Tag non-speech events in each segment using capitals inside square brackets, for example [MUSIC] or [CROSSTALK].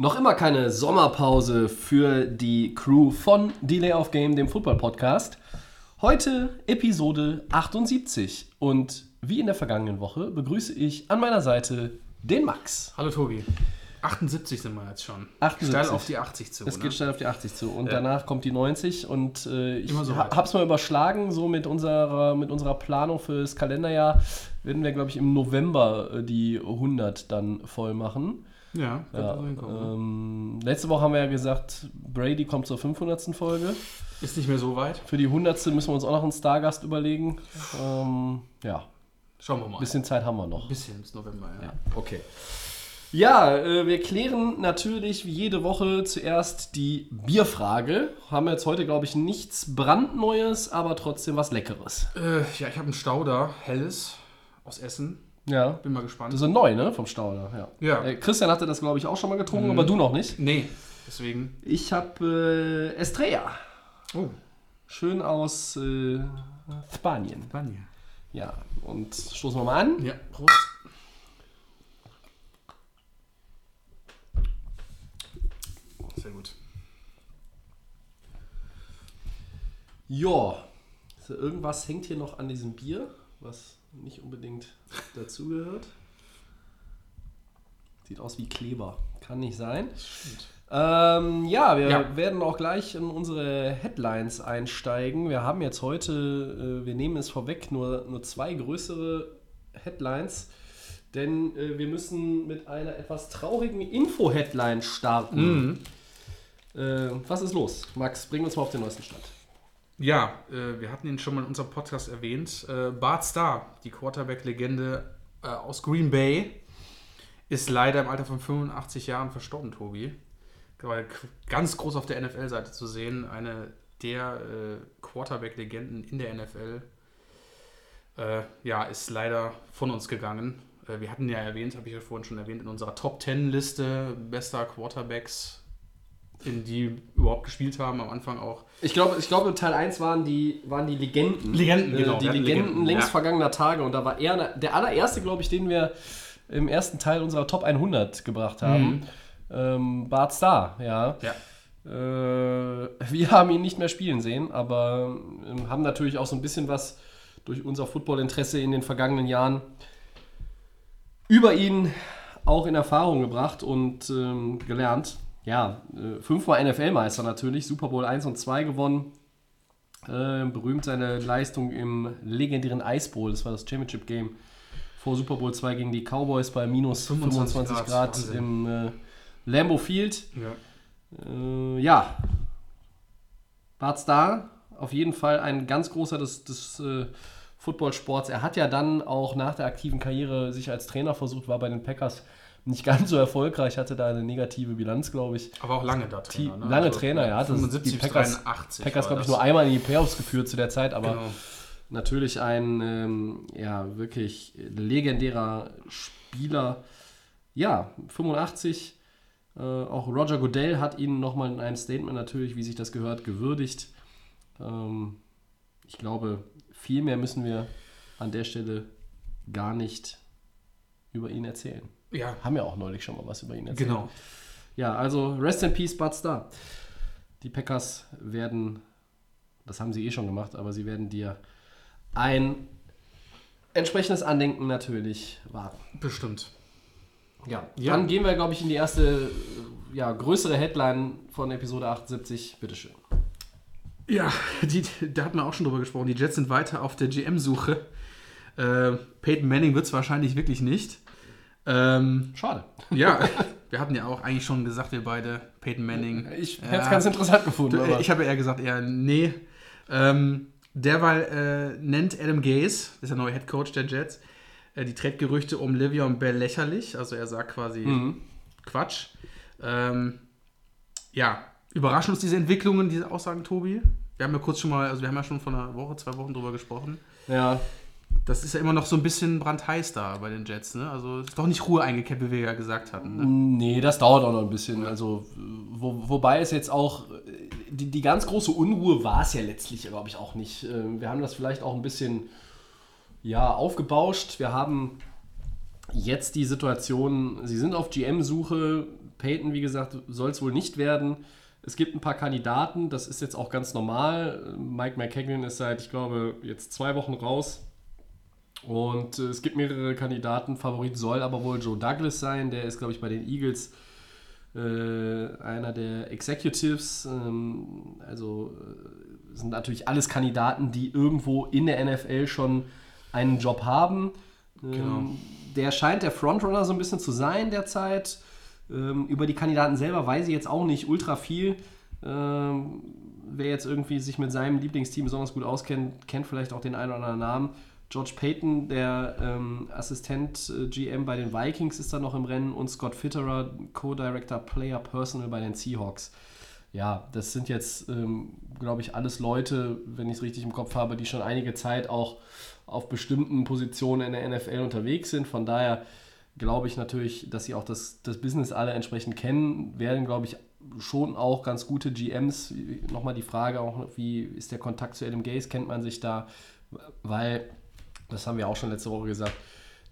Noch immer keine Sommerpause für die Crew von Delay of Game, dem Football-Podcast. Heute Episode 78 und wie in der vergangenen Woche begrüße ich an meiner Seite den Max. Hallo Tobi. 78 sind wir jetzt schon. 78. Steil auf die 80 zu. Es ne? geht schnell auf die 80 zu und Ja. danach kommt die 90 und äh, ich Immer so weit. hab's mal überschlagen, so mit unserer, mit unserer Planung fürs Kalenderjahr werden wir, glaube ich, im November äh, die 100 dann voll machen. Ja, könnte Ja, hinkommen. ne? ähm, letzte Woche haben wir ja gesagt, Brady kommt zur 500. Folge. Ist nicht mehr so weit. Für die 100. müssen wir uns auch noch einen Stargast überlegen. Ähm, ja, Schauen wir mal. ein bisschen Zeit haben wir noch. bisschen bis November, ja. Ja, okay. Ja, äh, wir klären natürlich wie jede Woche zuerst die Bierfrage. Haben wir jetzt heute, glaube ich, nichts brandneues, aber trotzdem was Leckeres. Äh, ja, ich habe einen Stauder, helles, aus Essen. Ja. Bin mal gespannt. Das ist neu, ne? Vom Stauder, ja. Ja. Äh, Christian hatte das, glaube ich, auch schon mal getrunken, Mhm. aber du noch nicht. nee, deswegen. Ich habe äh, Estrella. Oh, Schön aus äh, Spanien. Banja. Ja, und stoßen wir mal an. Ja, Prost. Sehr gut. Ja, irgendwas hängt hier noch an diesem Bier, was nicht unbedingt dazugehört. Sieht aus wie Kleber. Kann nicht sein. Ähm, ja, wir Ja. werden auch gleich in unsere Headlines einsteigen. Wir haben jetzt heute, äh, wir nehmen es vorweg, nur, nur zwei größere Headlines. Denn äh, wir müssen mit einer etwas traurigen Info-Headline starten. Äh, was ist los? Max, bring uns mal auf den neuesten Stand. Ja, äh, wir hatten ihn schon mal in unserem Podcast erwähnt. Äh, Bart Starr, die Quarterback-Legende äh, aus Green Bay, ist leider im Alter von 85 Jahren verstorben, Tobi. K- ganz groß auf der NFL-Seite zu sehen, eine der äh, Quarterback-Legenden in der NFL, äh, ja, ist leider von uns gegangen. Äh, wir hatten ja erwähnt, habe ich ja vorhin schon erwähnt, in unserer Top 10-Liste bester Quarterbacks, in die überhaupt gespielt haben, am Anfang auch. Ich glaube, ich glaube, Teil 1 waren die, waren die Legenden. Legenden, Äh, genau, Die wir hatten Legenden, Legenden, längst ja. vergangener Tage. Und da war er der allererste, glaube ich, den wir im ersten Teil unserer Top 100 gebracht haben. Ähm, Bart Starr, ja. Ja. Äh, wir haben ihn nicht mehr spielen sehen, aber ähm, haben natürlich auch so ein bisschen was durch unser Footballinteresse in den vergangenen Jahren über ihn auch in Erfahrung gebracht und ähm, gelernt. Ja, äh, fünfmal NFL-Meister natürlich, Super Bowl 1 und 2 gewonnen. Äh, berühmt seine Leistung im legendären Ice Bowl, das war das Championship Game vor Super Bowl 2 gegen die Cowboys bei minus 25, 25 Grad, Grad, im äh, Lambeau Field. Ja. Äh, ja, Bart Starr, auf jeden Fall ein ganz großer des, des äh, Footballsports. Er hat ja dann auch nach der aktiven Karriere sich als Trainer versucht, war bei den Packers nicht ganz so erfolgreich, hatte da eine negative Bilanz, glaube ich. Aber auch lange da Trainer. ne? lange Also, Trainer, ja. Das, 75 die Packers, 83 Packers glaube ich, nur einmal in die Playoffs geführt zu der Zeit, aber Genau. natürlich ein ähm, ja, wirklich legendärer Spieler. Ja, 85. Äh, auch Roger Goodell hat ihn nochmal in einem Statement natürlich, wie sich das gehört, gewürdigt. Ähm, ich glaube, viel mehr müssen wir an der Stelle gar nicht über ihn erzählen. Ja, Haben ja auch neulich schon mal was über ihn erzählt. genau. Ja, also Rest in Peace, Bud Star. Die Packers werden, das haben sie eh schon gemacht, aber sie werden dir ein entsprechendes Andenken natürlich wahren. Bestimmt. Ja, Ja. dann gehen wir, glaube ich, in die erste, ja, größere Headline von Episode 78. Bitteschön. Ja, die, da hat man auch schon drüber gesprochen. Die Jets sind weiter auf der GM-Suche. Äh, Peyton Manning wird es wahrscheinlich wirklich nicht. Ähm, Schade. ja, [LAUGHS] wir hatten ja auch eigentlich schon gesagt, wir beide, Peyton Manning. Ich hätte es ganz interessant gefunden. Du, äh, ich habe ja eher gesagt, eher nee. Ähm, derweil äh, nennt Adam Gaze, das ist der neue Head Coach der Jets, äh, die Trade-Gerüchte um Livion Bell lächerlich. Also er sagt quasi Mhm. Quatsch. Ähm, ja, Überraschen uns diese Entwicklungen, diese Aussagen, Tobi? Wir haben ja kurz schon mal, also wir haben ja schon vor einer Woche, zwei Wochen drüber gesprochen. Ja, Das ist ja immer noch so ein bisschen brandheiß da bei den Jets, ne? Also ist doch nicht Ruhe eingekehrt, wie wir ja gesagt hatten. Ne? Nee, das dauert auch noch ein bisschen. Also, wo, wobei es jetzt auch, die, die ganz große Unruhe war es ja letztlich, glaube ich, auch nicht. Ähm, Wir haben das vielleicht auch ein bisschen, ja, aufgebauscht. Wir haben jetzt die Situation, sie sind auf GM-Suche. Peyton, wie gesagt, soll es wohl nicht werden. Es gibt ein paar Kandidaten, das ist jetzt auch ganz normal. Mike McKagan ist seit, ich glaube, jetzt zwei Wochen raus. Und äh, es gibt mehrere Kandidaten. Favorit soll aber wohl Joe Douglas sein. Der ist, glaube ich, bei den Eagles äh, einer der Executives. Ähm, also äh, sind natürlich alles Kandidaten, die irgendwo in der NFL schon einen Job haben. Ähm, Genau. Der scheint der Frontrunner so ein bisschen zu sein derzeit. Ähm, über die Kandidaten selber weiß ich jetzt auch nicht ultra viel. Ähm, wer jetzt irgendwie sich mit seinem Lieblingsteam besonders gut auskennt, kennt vielleicht auch den einen oder anderen Namen. George Payton, der ähm, Assistent äh, GM bei den Vikings, ist da noch im Rennen und Scott Fitterer, Co-Director Player Personal bei den Seahawks. Ja, das sind jetzt, ähm, glaube ich, alles Leute, wenn ich es richtig im Kopf habe, die schon einige Zeit auch auf bestimmten Positionen in der NFL unterwegs sind. Von daher glaube ich natürlich, dass sie auch das, das Business alle entsprechend kennen, werden, glaube ich, schon auch ganz gute GMs. Nochmal die Frage auch, wie ist der Kontakt zu Adam Gaze? Kennt man sich da? Weil, das haben wir auch schon letzte Woche gesagt,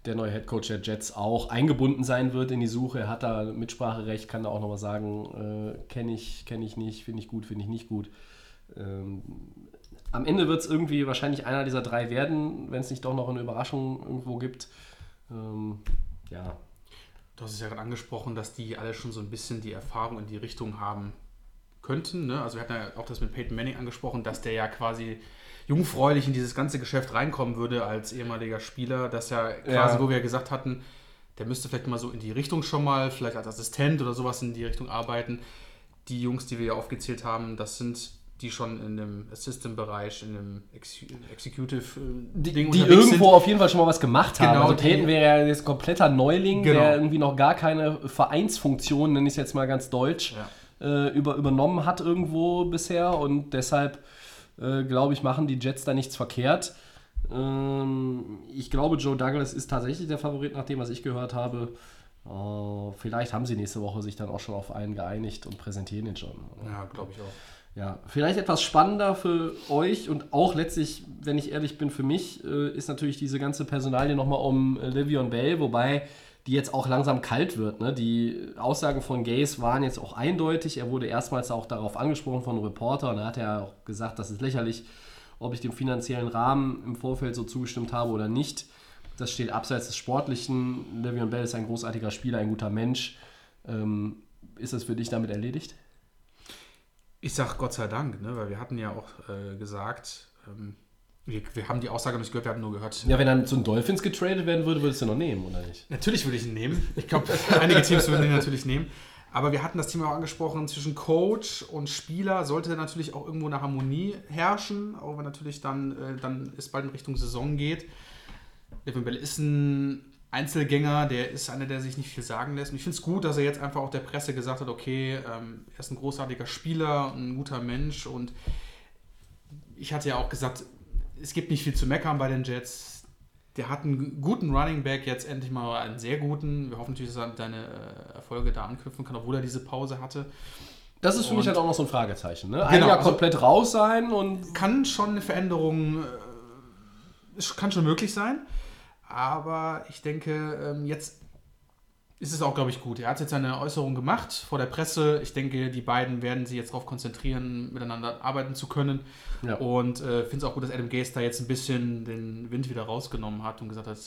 der neue Headcoach der Jets auch eingebunden sein wird in die Suche. Er hat da Mitspracherecht, kann da auch nochmal sagen, äh, kenne ich, kenne ich nicht, finde ich gut, finde ich nicht gut. Ähm, am Ende wird es irgendwie wahrscheinlich einer dieser drei werden, wenn es nicht doch noch eine Überraschung irgendwo gibt. Ähm, ja, Du hast es ja gerade angesprochen, dass die alle schon so ein bisschen die Erfahrung in die Richtung haben könnten. Ne? Also wir hatten ja auch das mit Peyton Manning angesprochen, dass der ja quasi jungfräulich in dieses ganze Geschäft reinkommen würde als ehemaliger Spieler. Dass ja quasi, Ja. wo wir ja gesagt hatten, der müsste vielleicht mal so in die Richtung schon mal, vielleicht als Assistent oder sowas in die Richtung arbeiten. Die Jungs, die wir ja aufgezählt haben, das sind die schon in dem Assistant-Bereich, in dem Ex Executive äh, die, die irgendwo auf jeden Fall schon mal was gemacht haben. Genau, also Peyton wäre ja jetzt kompletter Neuling, Genau. der irgendwie noch gar keine Vereinsfunktion, nenne ich es jetzt mal ganz deutsch, Ja. äh, über, übernommen hat irgendwo bisher und deshalb äh, glaube ich, machen die Jets da nichts verkehrt. Ähm, ich glaube, Joe Douglas ist tatsächlich der Favorit, nach dem, was ich gehört habe. Äh, vielleicht haben sie nächste Woche sich dann auch schon auf einen geeinigt und präsentieren ihn schon. Ja, glaube ich auch. Ja, vielleicht etwas spannender für euch und auch letztlich, wenn ich ehrlich bin, für mich, äh, ist natürlich diese ganze Personalie nochmal um äh, Livion Bell, wobei die jetzt auch langsam kalt wird. Ne? Die Aussagen von Gaze waren jetzt auch eindeutig. Er wurde erstmals auch darauf angesprochen von einem Reporter und da hat er auch gesagt, das ist lächerlich, ob ich dem finanziellen Rahmen im Vorfeld so zugestimmt habe oder nicht. Das steht abseits des Sportlichen. Livion Bell ist ein großartiger Spieler, ein guter Mensch. Ähm, ist das für dich damit erledigt? Ich sag Gott sei Dank, ne? weil wir hatten ja auch äh, gesagt, ähm, wir, wir haben die Aussage nicht gehört, wir haben nur gehört. Ja, wenn dann zu den Dolphins getradet werden würde, würdest du noch nehmen, oder nicht? Natürlich würde ich ihn nehmen. Ich glaube, [LAUGHS] einige Teams würden ihn natürlich nehmen. Aber wir hatten das Thema auch angesprochen, zwischen Coach und Spieler sollte natürlich auch irgendwo eine Harmonie herrschen, auch wenn natürlich dann, äh, dann es bald in Richtung Saison geht. Levin Bell ist ein Einzelgänger, der ist einer, der sich nicht viel sagen lässt. Und ich finde es gut, dass er jetzt einfach auch der Presse gesagt hat, okay, ähm, er ist ein großartiger Spieler, ein guter Mensch und ich hatte ja auch gesagt, es gibt nicht viel zu meckern bei den Jets. Der hat einen guten Running Back, jetzt endlich mal einen sehr guten. Wir hoffen natürlich, dass er seine äh, Erfolge da anknüpfen kann, obwohl er diese Pause hatte. Das ist für mich Und- halt auch noch so ein Fragezeichen. Ne? Ein Genau, Jahr also- komplett raus sein und Kann schon eine Veränderung, äh, es kann schon möglich sein. Aber ich denke, ähm, jetzt ist es auch, glaube ich, gut. Er hat jetzt seine Äußerung gemacht vor der Presse. Ich denke, die beiden werden sich jetzt darauf konzentrieren, miteinander arbeiten zu können. Ja. Und äh, finde es auch gut, dass Adam Gase da jetzt ein bisschen den Wind wieder rausgenommen hat und gesagt hat,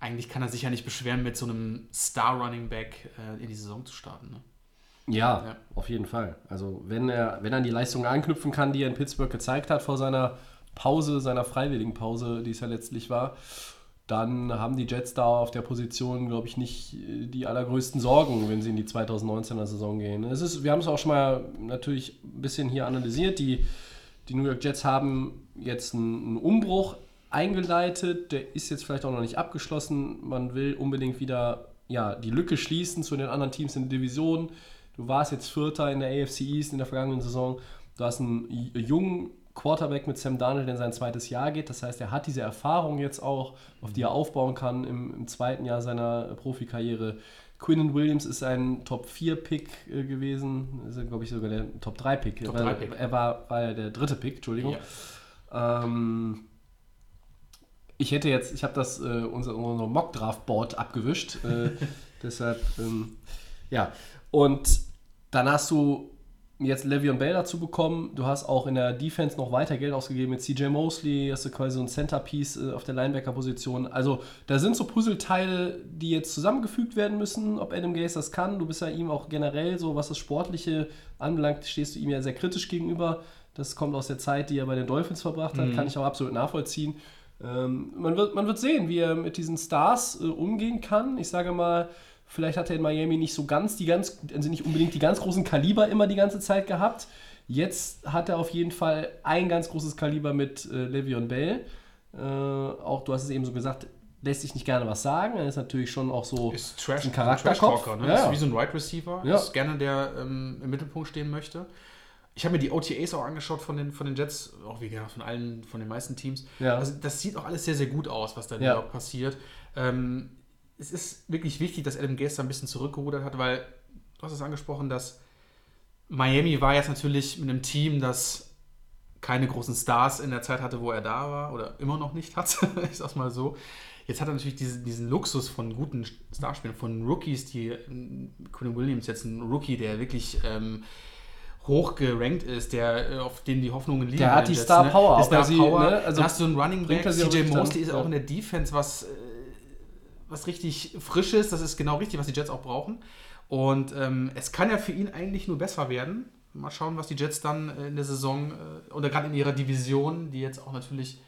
eigentlich kann er sich ja nicht beschweren, mit so einem Star-Running Back äh, in die Saison zu starten. Ne? ja, Ja. auf jeden Fall. Also wenn er, wenn er an die Leistungen anknüpfen kann, die er in Pittsburgh gezeigt hat vor seiner Pause, seiner freiwilligen Pause, die es ja letztlich war, dann haben die Jets da auf der Position, glaube ich, nicht äh, die allergrößten Sorgen, wenn sie in die 2019er Saison gehen. Es ist, wir haben es auch schon mal natürlich ein bisschen hier analysiert. Die, die New York Jets haben jetzt einen, Umbruch eingeleitet, der ist jetzt vielleicht auch noch nicht abgeschlossen. Man will unbedingt wieder ja, die Lücke schließen zu den anderen Teams in der Division. Du warst jetzt Vierter in der AFC East in der vergangenen Saison. Du hast einen jungen Quarterback mit Sam Darnold, der in sein zweites Jahr geht. Das heißt, er hat diese Erfahrung jetzt auch, auf die er aufbauen kann im, im zweiten Jahr seiner Profikarriere. Quinnen Williams ist ein Top-4-Pick äh, gewesen, ist, glaube ich, sogar der Top-3-Pick. Top er, 3 Pick. er war, war ja der dritte Pick, Entschuldigung. Ähm, ich hätte jetzt, ich habe das, äh, unser, unser Mock-Draft-Board abgewischt. Äh, [LAUGHS] deshalb, ähm, ja. Und dann hast du jetzt Le'Veon Bell dazu bekommen. Du hast auch in der Defense noch weiter Geld ausgegeben mit CJ Mosley. Hast du quasi so ein Centerpiece äh, auf der Linebacker-Position. Also da sind so Puzzleteile, die jetzt zusammengefügt werden müssen. Ob Adam Gase das kann. Du bist ja ihm auch generell so, was das Sportliche anbelangt, stehst du ihm ja sehr kritisch gegenüber. Das kommt aus der Zeit, die er bei den Dolphins verbracht hat. Kann ich auch absolut nachvollziehen. Ähm, man, wird, man wird sehen, wie er mit diesen Stars äh, umgehen kann. Ich sage mal, vielleicht hat er in Miami nicht so ganz die ganz, also nicht unbedingt die ganz großen Kaliber immer die ganze Zeit gehabt. Jetzt hat er auf jeden Fall ein ganz großes Kaliber mit äh, Le'Veon Bell. Äh, auch du hast es eben so gesagt, lässt sich nicht gerne was sagen. Er ist natürlich schon auch so Ist Trash, ein Charakterkopf. Trash-Talker, ne? Ja, Ist wie so ein Wide Receiver. Ja. Ist gerne der ähm, im Mittelpunkt stehen möchte. Ich habe mir die OTAs auch angeschaut von den, von den Jets, auch wie gesagt, von allen, von den meisten Teams. Ja. Also das sieht auch alles sehr, sehr gut aus, was da Ja. Passiert. Ähm, es ist wirklich wichtig, dass Adam Gase da ein bisschen zurückgerudert hat, weil du hast es angesprochen, dass Miami war jetzt natürlich mit einem Team, das keine großen Stars in der Zeit hatte, wo er da war oder immer noch nicht hat, [LAUGHS] ich sag's mal so. Jetzt hat er natürlich diesen, diesen Luxus von guten Starspielern, von Rookies, die Quinn Williams jetzt ein Rookie, der wirklich ähm, hoch gerankt ist, der äh, auf den die Hoffnungen liegen. Der hat die jetzt, Star Power, Die auch Star weil sie, Power. ne, also hast du einen Running Back, CJ Mosley ist auch in der Defense was, äh, was richtig frisch ist. Das ist genau richtig, was die Jets auch brauchen. Und ähm, es kann ja für ihn eigentlich nur besser werden. Mal schauen, was die Jets dann äh, in der Saison äh, oder gerade in ihrer Division, die jetzt auch natürlich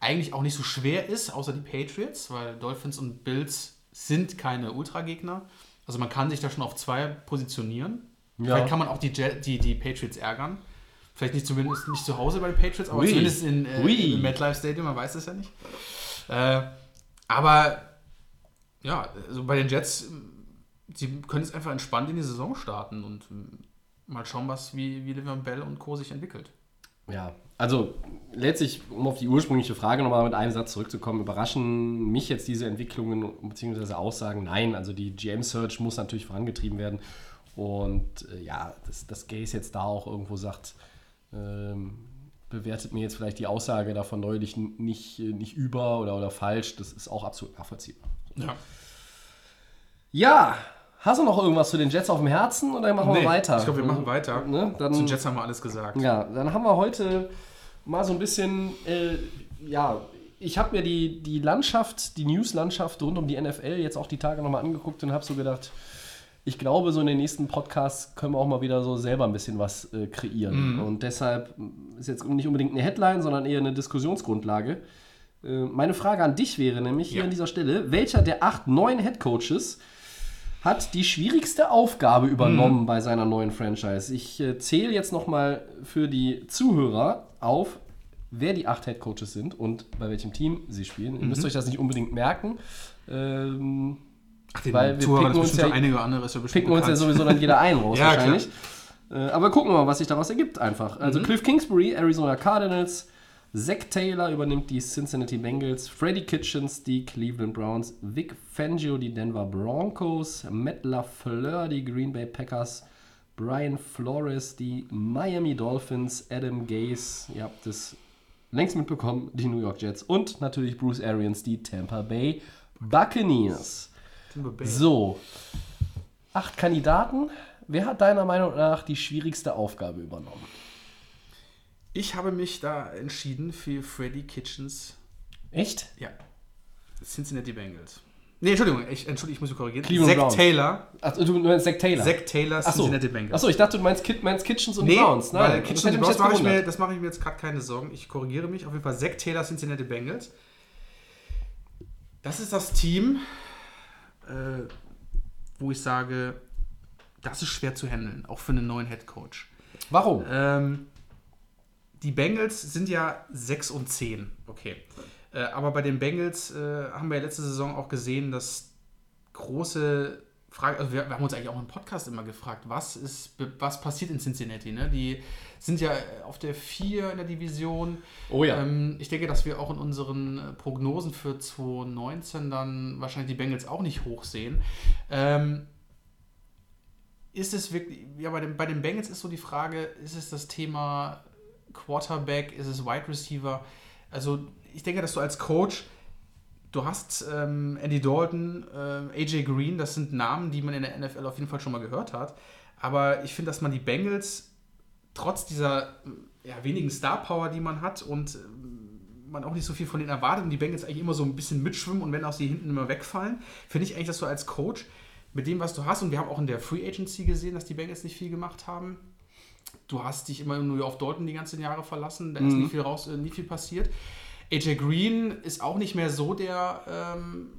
eigentlich auch nicht so schwer ist, außer die Patriots, weil Dolphins und Bills sind keine Ultragegner. Also man kann sich da schon auf zwei positionieren. Ja. Vielleicht kann man auch die, Jet, die, die Patriots ärgern. Vielleicht nicht zumindest nicht zu Hause bei den Patriots, aber Ui. zumindest in, äh, Ui. im MetLife Stadium, man weiß es ja nicht. Äh, aber ja, also bei den Jets, sie können jetzt einfach entspannt in die Saison starten und mal schauen, was wie, wie Le'Veon Bell und Co. sich entwickelt. Ja, also letztlich, um auf die ursprüngliche Frage nochmal mit einem Satz zurückzukommen, überraschen mich jetzt diese Entwicklungen bzw. Aussagen? Nein, also die GM-Search muss natürlich vorangetrieben werden. Und äh, ja, dass, dass Gaze jetzt da auch irgendwo sagt, ähm, bewertet mir jetzt vielleicht die Aussage davon neulich nicht, äh, nicht über oder, oder falsch, das ist auch absolut nachvollziehbar. Ja. Ja, hast du noch irgendwas zu den Jets auf dem Herzen oder machen wir Nee, weiter? Ich glaube, wir machen weiter. Ne? Dann, Zu den Jets haben wir alles gesagt. Ja, dann haben wir heute mal so ein bisschen, äh, ja, ich habe mir die, die Landschaft, die News-Landschaft rund um die NFL jetzt auch die Tage nochmal angeguckt und habe so gedacht, ich glaube, so in den nächsten Podcasts können wir auch mal wieder so selber ein bisschen was äh, kreieren. Und deshalb ist jetzt nicht unbedingt eine Headline, sondern eher eine Diskussionsgrundlage. Äh, meine Frage an dich wäre nämlich hier Ja. an dieser Stelle, welcher der acht neuen Headcoaches hat die schwierigste Aufgabe übernommen bei seiner neuen Franchise. Ich äh, zähle jetzt nochmal für die Zuhörer auf, wer die acht Headcoaches sind und bei welchem Team sie spielen. Ihr müsst euch das nicht unbedingt merken. Ähm, Ach, den Weil wir Zuhörern picken uns ja- einige andere ist ja bestimmt picken uns ja sowieso dann jeder einen raus [LAUGHS] Ja, wahrscheinlich. Äh, aber gucken wir mal, was sich daraus ergibt einfach. Also Mhm. Cliff Kingsbury, Arizona Cardinals, Zach Taylor übernimmt die Cincinnati Bengals, Freddie Kitchens die Cleveland Browns, Vic Fangio die Denver Broncos, Matt LaFleur die Green Bay Packers, Brian Flores die Miami Dolphins, Adam Gase, ihr habt es längst mitbekommen, die New York Jets und natürlich Bruce Arians die Tampa Bay Buccaneers. Timber Bay. So, acht Kandidaten. Wer hat deiner Meinung nach die schwierigste Aufgabe übernommen? Ich habe mich da entschieden für Freddie Kitchens. Echt? Ja. Cincinnati Bengals. Nee, Entschuldigung, ich, Entschuldigung, ich muss mich korrigieren. Cleveland Zach Browns. Taylor. Achso, du meinst Zach Taylor. Zach Taylor, Achso. Cincinnati Bengals. Achso, ich dachte, du meinst, Kit, meinst Kitchens und Nee, Browns. weil das Kitchens und Browns mache ich, mir, das mache ich mir jetzt gerade keine Sorgen. Ich korrigiere mich. Auf jeden Fall Zach Taylor, Cincinnati Bengals. Das ist das Team, äh, wo ich sage, das ist schwer zu handeln, auch für einen neuen Head Coach. Warum? Ähm, die Bengals sind ja 6 und 10. Okay. Äh, aber bei den Bengals äh, haben wir ja letzte Saison auch gesehen, dass große Frage, also wir, wir, haben uns eigentlich auch im Podcast immer gefragt, was ist, was passiert in Cincinnati? Ne? Die sind ja auf der 4 in der Division. Oh ja. Ähm, ich denke, dass wir auch in unseren äh, Prognosen für 2019 dann wahrscheinlich die Bengals auch nicht hoch sehen. Ähm, ist es wirklich, ja, bei, dem, bei den Bengals ist so die Frage, ist es das Thema Quarterback, ist es Wide Receiver? Also ich denke, dass du als Coach Du hast ähm, Andy Dalton, äh, AJ Green, das sind Namen, die man in der NFL auf jeden Fall schon mal gehört hat. Aber ich finde, dass man die Bengals trotz dieser ja, wenigen Star Power, die man hat und äh, man auch nicht so viel von denen erwartet und die Bengals eigentlich immer so ein bisschen mitschwimmen und wenn auch sie hinten immer wegfallen, finde ich eigentlich, dass du als Coach mit dem, was du hast, und wir haben auch in der Free Agency gesehen, dass die Bengals nicht viel gemacht haben. Du hast dich immer nur auf Dalton die ganzen Jahre verlassen, da ist mhm. nie viel raus, äh, nie viel passiert. AJ Green ist auch nicht mehr so der, ähm,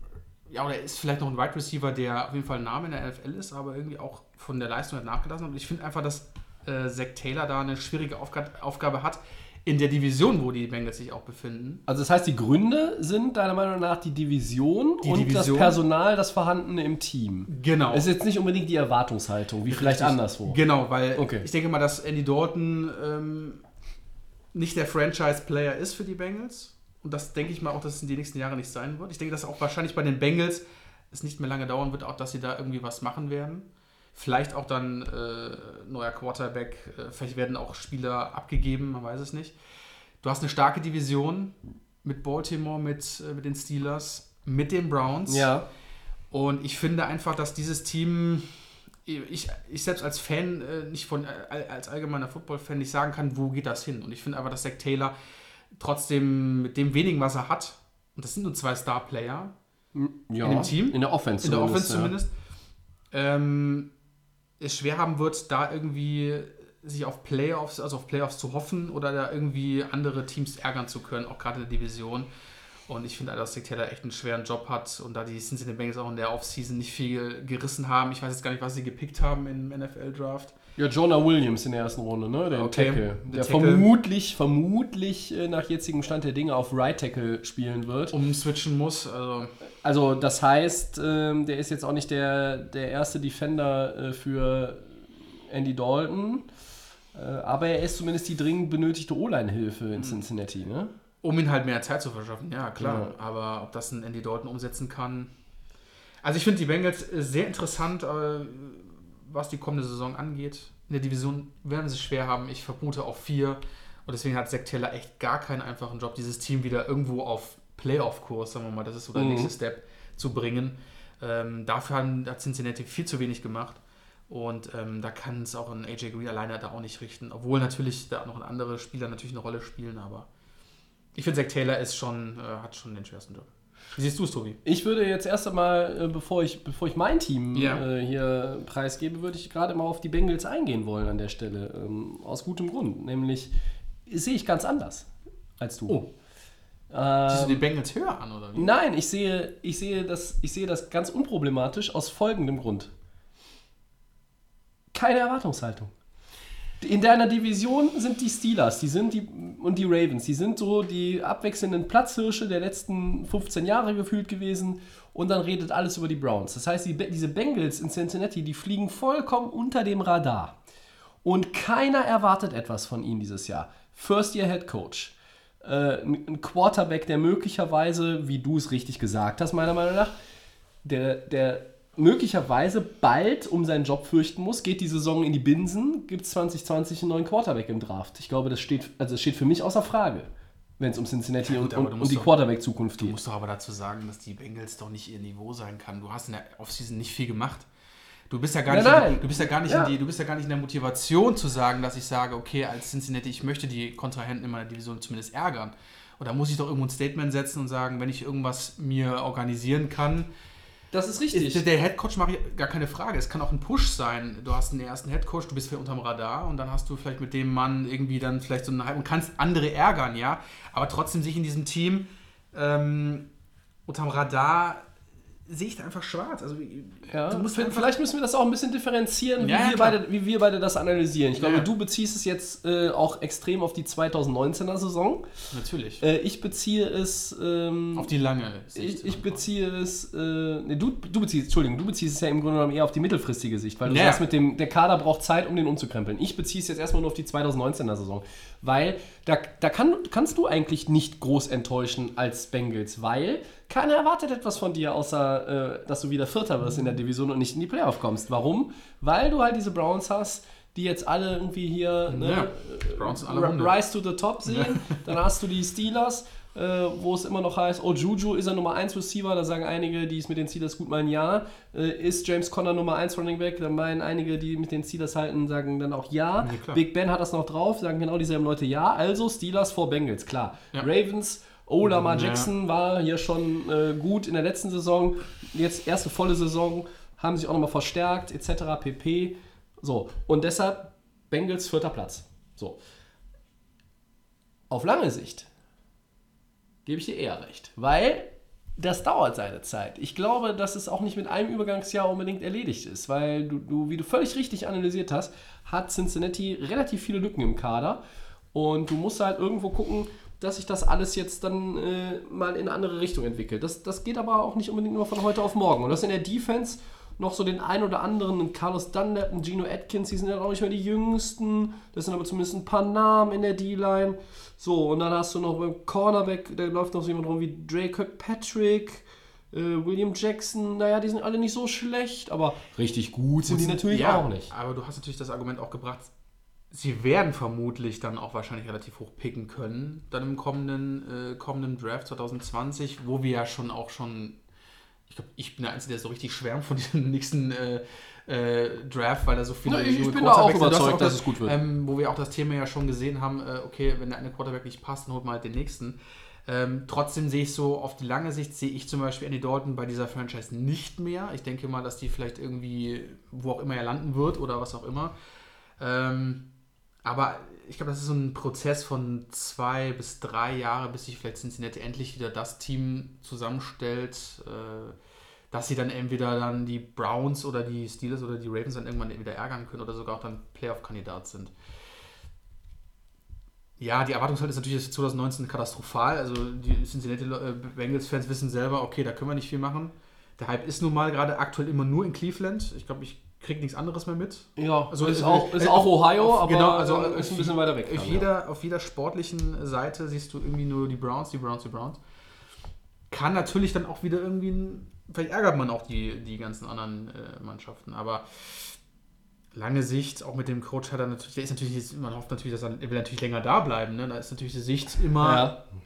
ja, oder ist vielleicht noch ein Wide Receiver, der auf jeden Fall ein Name in der NFL ist, aber irgendwie auch von der Leistung hat nachgelassen. Und ich finde einfach, dass äh, Zach Taylor da eine schwierige Aufg Aufgabe hat, in der Division, wo die Bengals sich auch befinden. Also das heißt, die Gründe sind deiner Meinung nach die Division die und Division. das Personal, das vorhandene im Team. Genau. Es ist jetzt nicht unbedingt die Erwartungshaltung, wie vielleicht Richtig. anderswo. Genau, weil okay. ich denke mal, dass Andy Dalton ähm, nicht der Franchise-Player ist für die Bengals. Und das denke ich mal auch, dass es in den nächsten Jahren nicht sein wird. Ich denke, dass auch wahrscheinlich bei den Bengals es nicht mehr lange dauern wird, auch dass sie da irgendwie was machen werden. Vielleicht auch dann äh, neuer Quarterback, äh, vielleicht werden auch Spieler abgegeben, man weiß es nicht. Du hast eine starke Division mit Baltimore, mit, äh, mit den Steelers, mit den Browns. Ja. Und ich finde einfach, dass dieses Team, ich, ich selbst als Fan, äh, nicht von, als allgemeiner Football-Fan, nicht sagen kann, wo geht das hin. Und ich finde einfach, dass Zach Taylor trotzdem mit dem wenigen, was er hat, und das sind nur zwei Star-Player ja, in dem Team. In der Offense in der Offense zumindest. Ja. Ähm, es schwer haben wird, da irgendwie sich auf Playoffs, also auf Playoffs zu hoffen oder da irgendwie andere Teams ärgern zu können, auch gerade in der Division. Und ich finde, dass Dick Taylor echt einen schweren Job hat und da die Cincinnati Bengals auch in der Offseason nicht viel gerissen haben. Ich weiß jetzt gar nicht, was sie gepickt haben im NFL-Draft. Ja, Jonah Williams in der ersten Runde, ne? Der okay. Tackle. Der, Tackle. vermutlich, vermutlich äh, nach jetzigem Stand der Dinge auf Right Tackle spielen wird. Umswitchen muss. Also, also das heißt, ähm, der ist jetzt auch nicht der, der erste Defender äh, für Andy Dalton. Äh, aber er ist zumindest die dringend benötigte O-Line-Hilfe in hm. Cincinnati, ne? Um ihn halt mehr Zeit zu verschaffen, ja klar. Ja. Aber ob das ein Andy Dalton umsetzen kann. Also ich finde die Bengals sehr interessant was die kommende Saison angeht. In der Division werden sie schwer haben. Ich vermute auf vier. Und deswegen hat Zack Taylor echt gar keinen einfachen Job, dieses Team wieder irgendwo auf Playoff-Kurs, sagen wir mal, das ist so der mhm. nächste Step, zu bringen. Ähm, dafür hat Cincinnati viel zu wenig gemacht. Und ähm, da kann es auch ein AJ Green alleine da auch nicht richten. Obwohl natürlich da noch andere Spieler natürlich eine Rolle spielen, aber ich finde, Zack Taylor ist schon, äh, hat schon den schwersten Job. Wie siehst du es, Tobi? Ich würde jetzt erst einmal, äh, bevor ich, bevor ich mein Team ja. äh, hier preisgebe, würde ich gerade mal auf die Bengals eingehen wollen an der Stelle. Ähm, aus gutem Grund. Nämlich sehe ich ganz anders als du. Oh. Ähm, Siehst du die Bengals höher an, oder wie? Nein, ich sehe, ich, sehe das, ich sehe das ganz unproblematisch aus folgendem Grund. Keine Erwartungshaltung in deiner Division sind die Steelers die sind die, und die Ravens. Die sind so die abwechselnden Platzhirsche der letzten 15 Jahre gefühlt gewesen. Und dann redet alles über die Browns. Das heißt, die, diese Bengals in Cincinnati, die fliegen vollkommen unter dem Radar. Und keiner erwartet etwas von ihnen dieses Jahr. First Year Head Coach. Äh, ein Quarterback, der möglicherweise, wie du es richtig gesagt hast, meiner Meinung nach, der, der möglicherweise bald um seinen Job fürchten muss, geht die Saison in die Binsen, gibt es 2020 einen neuen Quarterback im Draft. Ich glaube, das steht, also das steht für mich außer Frage, wenn es um Cincinnati ja, gut, und, und, die Quarterback-Zukunft geht. Du musst doch aber dazu sagen, dass die Bengals doch nicht ihr Niveau sein kann. Du hast in der Offseason nicht viel gemacht. Du bist ja gar nicht, nein, nein. du bist ja gar nicht ja. in die, du bist ja gar nicht in der Motivation zu sagen, dass ich sage, okay, als Cincinnati, ich möchte die Kontrahenten in meiner Division zumindest ärgern. Und da muss ich doch irgendwo ein Statement setzen und sagen, wenn ich irgendwas mir organisieren kann, das ist richtig. Der, der Headcoach mache ich gar keine Frage. Es kann auch ein Push sein. Du hast einen ersten Headcoach, du bist für unterm Radar und dann hast du vielleicht mit dem Mann irgendwie dann vielleicht so eine Hype und kannst andere ärgern, ja. Aber trotzdem sich in diesem Team ähm, unterm Radar sehe ich da einfach schwarz. Also, Ja, vielleicht müssen wir das auch ein bisschen differenzieren, wie, Ja, ja, wir, klar. beide, wie wir beide das analysieren. Ich glaube, Ja, du beziehst es jetzt äh, auch extrem auf die 2019er Saison. Natürlich. Äh, ich beziehe es. Ähm, Auf die lange Sicht. ich, ich beziehe es. Äh, nee, du, du beziehst, Entschuldigung, du beziehst es ja im Grunde genommen eher auf die mittelfristige Sicht, weil du Ja. sagst, mit dem, der Kader braucht Zeit, um den umzukrempeln. Ich beziehe es jetzt erstmal nur auf die 2019er Saison, weil da, da kann, kannst du eigentlich nicht groß enttäuschen als Bengals, weil keiner erwartet etwas von dir, außer äh, dass du wieder Vierter wirst in der Division und nicht in die Playoff kommst. Warum? Weil du halt diese Browns hast, die jetzt alle irgendwie hier ne, Ja, Browns alle. Rise to the Top sehen. [LAUGHS] Dann hast du die Steelers, äh, wo es immer noch heißt, oh, Juju ist er Nummer 1 Receiver. Da sagen einige, die es mit den Steelers gut meinen, ja. Äh, ist James Conner Nummer 1 Running Back? Dann meinen einige, die mit den Steelers halten, sagen dann auch ja. Ja. Big Ben hat das noch drauf, sagen genau dieselben Leute ja. Also Steelers vor Bengals, klar. Ja. Ravens, oh, Lamar Ja. Jackson war hier schon äh, gut in der letzten Saison. Jetzt erste volle Saison, haben sich auch nochmal verstärkt, etc. pp. So, und deshalb Bengals vierter Platz. So. Auf lange Sicht gebe ich dir eher recht, weil das dauert seine Zeit. Ich glaube, dass es auch nicht mit einem Übergangsjahr unbedingt erledigt ist, weil du, du wie du völlig richtig analysiert hast, hat Cincinnati relativ viele Lücken im Kader und du musst halt irgendwo gucken, dass sich das alles jetzt dann äh, mal in eine andere Richtung entwickelt. Das, das geht aber auch nicht unbedingt nur von heute auf morgen. Und das in der Defense noch so den ein oder anderen, einen Carlos Dunlap, einen Gino Atkins, die sind ja auch nicht mehr die jüngsten. Das sind aber zumindest ein paar Namen in der D-Line. So, und dann hast du noch beim Cornerback, da läuft noch so jemand rum wie Dre Kirkpatrick, äh, William Jackson. Naja, die sind alle nicht so schlecht, aber richtig gut sind die natürlich ja, auch nicht. Aber du hast natürlich das Argument auch gebracht, sie werden vermutlich dann auch wahrscheinlich relativ hoch picken können, dann im kommenden, äh, kommenden Draft 2020, wo wir ja schon auch schon, ich glaube, ich bin der Einzige, der so richtig schwärmt von diesem [LAUGHS] nächsten äh, äh, Draft, weil da so viele Ja, ich- ich bin da auch überzeugt, auch dass das- es gut wird. Ähm, wo wir auch das Thema ja schon gesehen haben, äh, okay, wenn der eine Quarterback nicht passt, dann holt man halt den nächsten. Ähm, trotzdem sehe ich so, auf die lange Sicht sehe ich zum Beispiel Andy Dalton bei dieser Franchise nicht mehr. Ich denke mal, dass die vielleicht irgendwie, wo auch immer er landen wird oder was auch immer. Ähm, aber ich glaube, das ist so ein Prozess von zwei bis drei Jahre, bis sich vielleicht Cincinnati endlich wieder das Team zusammenstellt, äh, dass sie dann entweder dann die Browns oder die Steelers oder die Ravens dann irgendwann wieder ärgern können oder sogar auch dann Playoff-Kandidat sind. Ja, die Erwartungshaltung ist natürlich 2019 katastrophal. Also die Cincinnati äh, Bengals-Fans wissen selber, okay, da können wir nicht viel machen. Der Hype ist nun mal gerade aktuell immer nur in Cleveland. Ich glaube, ich kriege nichts anderes mehr mit. Ja, Also, ist, auch, ist äh, auch Ohio, auf- aber genau, also, ist ein bisschen weiter weg. Auf dann, jeder, auf jeder sportlichen Seite siehst du irgendwie nur die Browns, die Browns, die Browns. Kann natürlich dann auch wieder irgendwie, ein, vielleicht ärgert man auch die, die ganzen anderen äh, Mannschaften, aber lange Sicht, auch mit dem Coach hat er natürlich, der ist natürlich, man hofft natürlich, dass er, er will natürlich länger da bleiben, ne? da ist natürlich die Sicht immer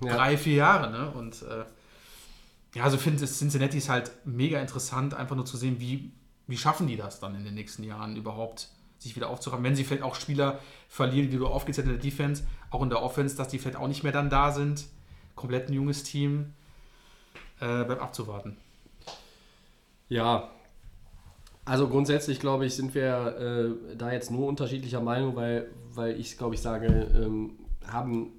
Ja, ja. drei, vier Jahre, ne? und äh, ja, also finde ich Cincinnati ist halt mega interessant, einfach nur zu sehen, wie, wie schaffen die das dann in den nächsten Jahren überhaupt, sich wieder aufzuraffen, wenn sie vielleicht auch Spieler verlieren, die du aufgezählt hast in der Defense, auch in der Offense, dass die vielleicht auch nicht mehr dann da sind. Komplett ein junges Team. Äh, bleibt abzuwarten. Ja. Also grundsätzlich, glaube ich, sind wir äh, da jetzt nur unterschiedlicher Meinung, weil, weil ich, glaube ich, sage, ähm, haben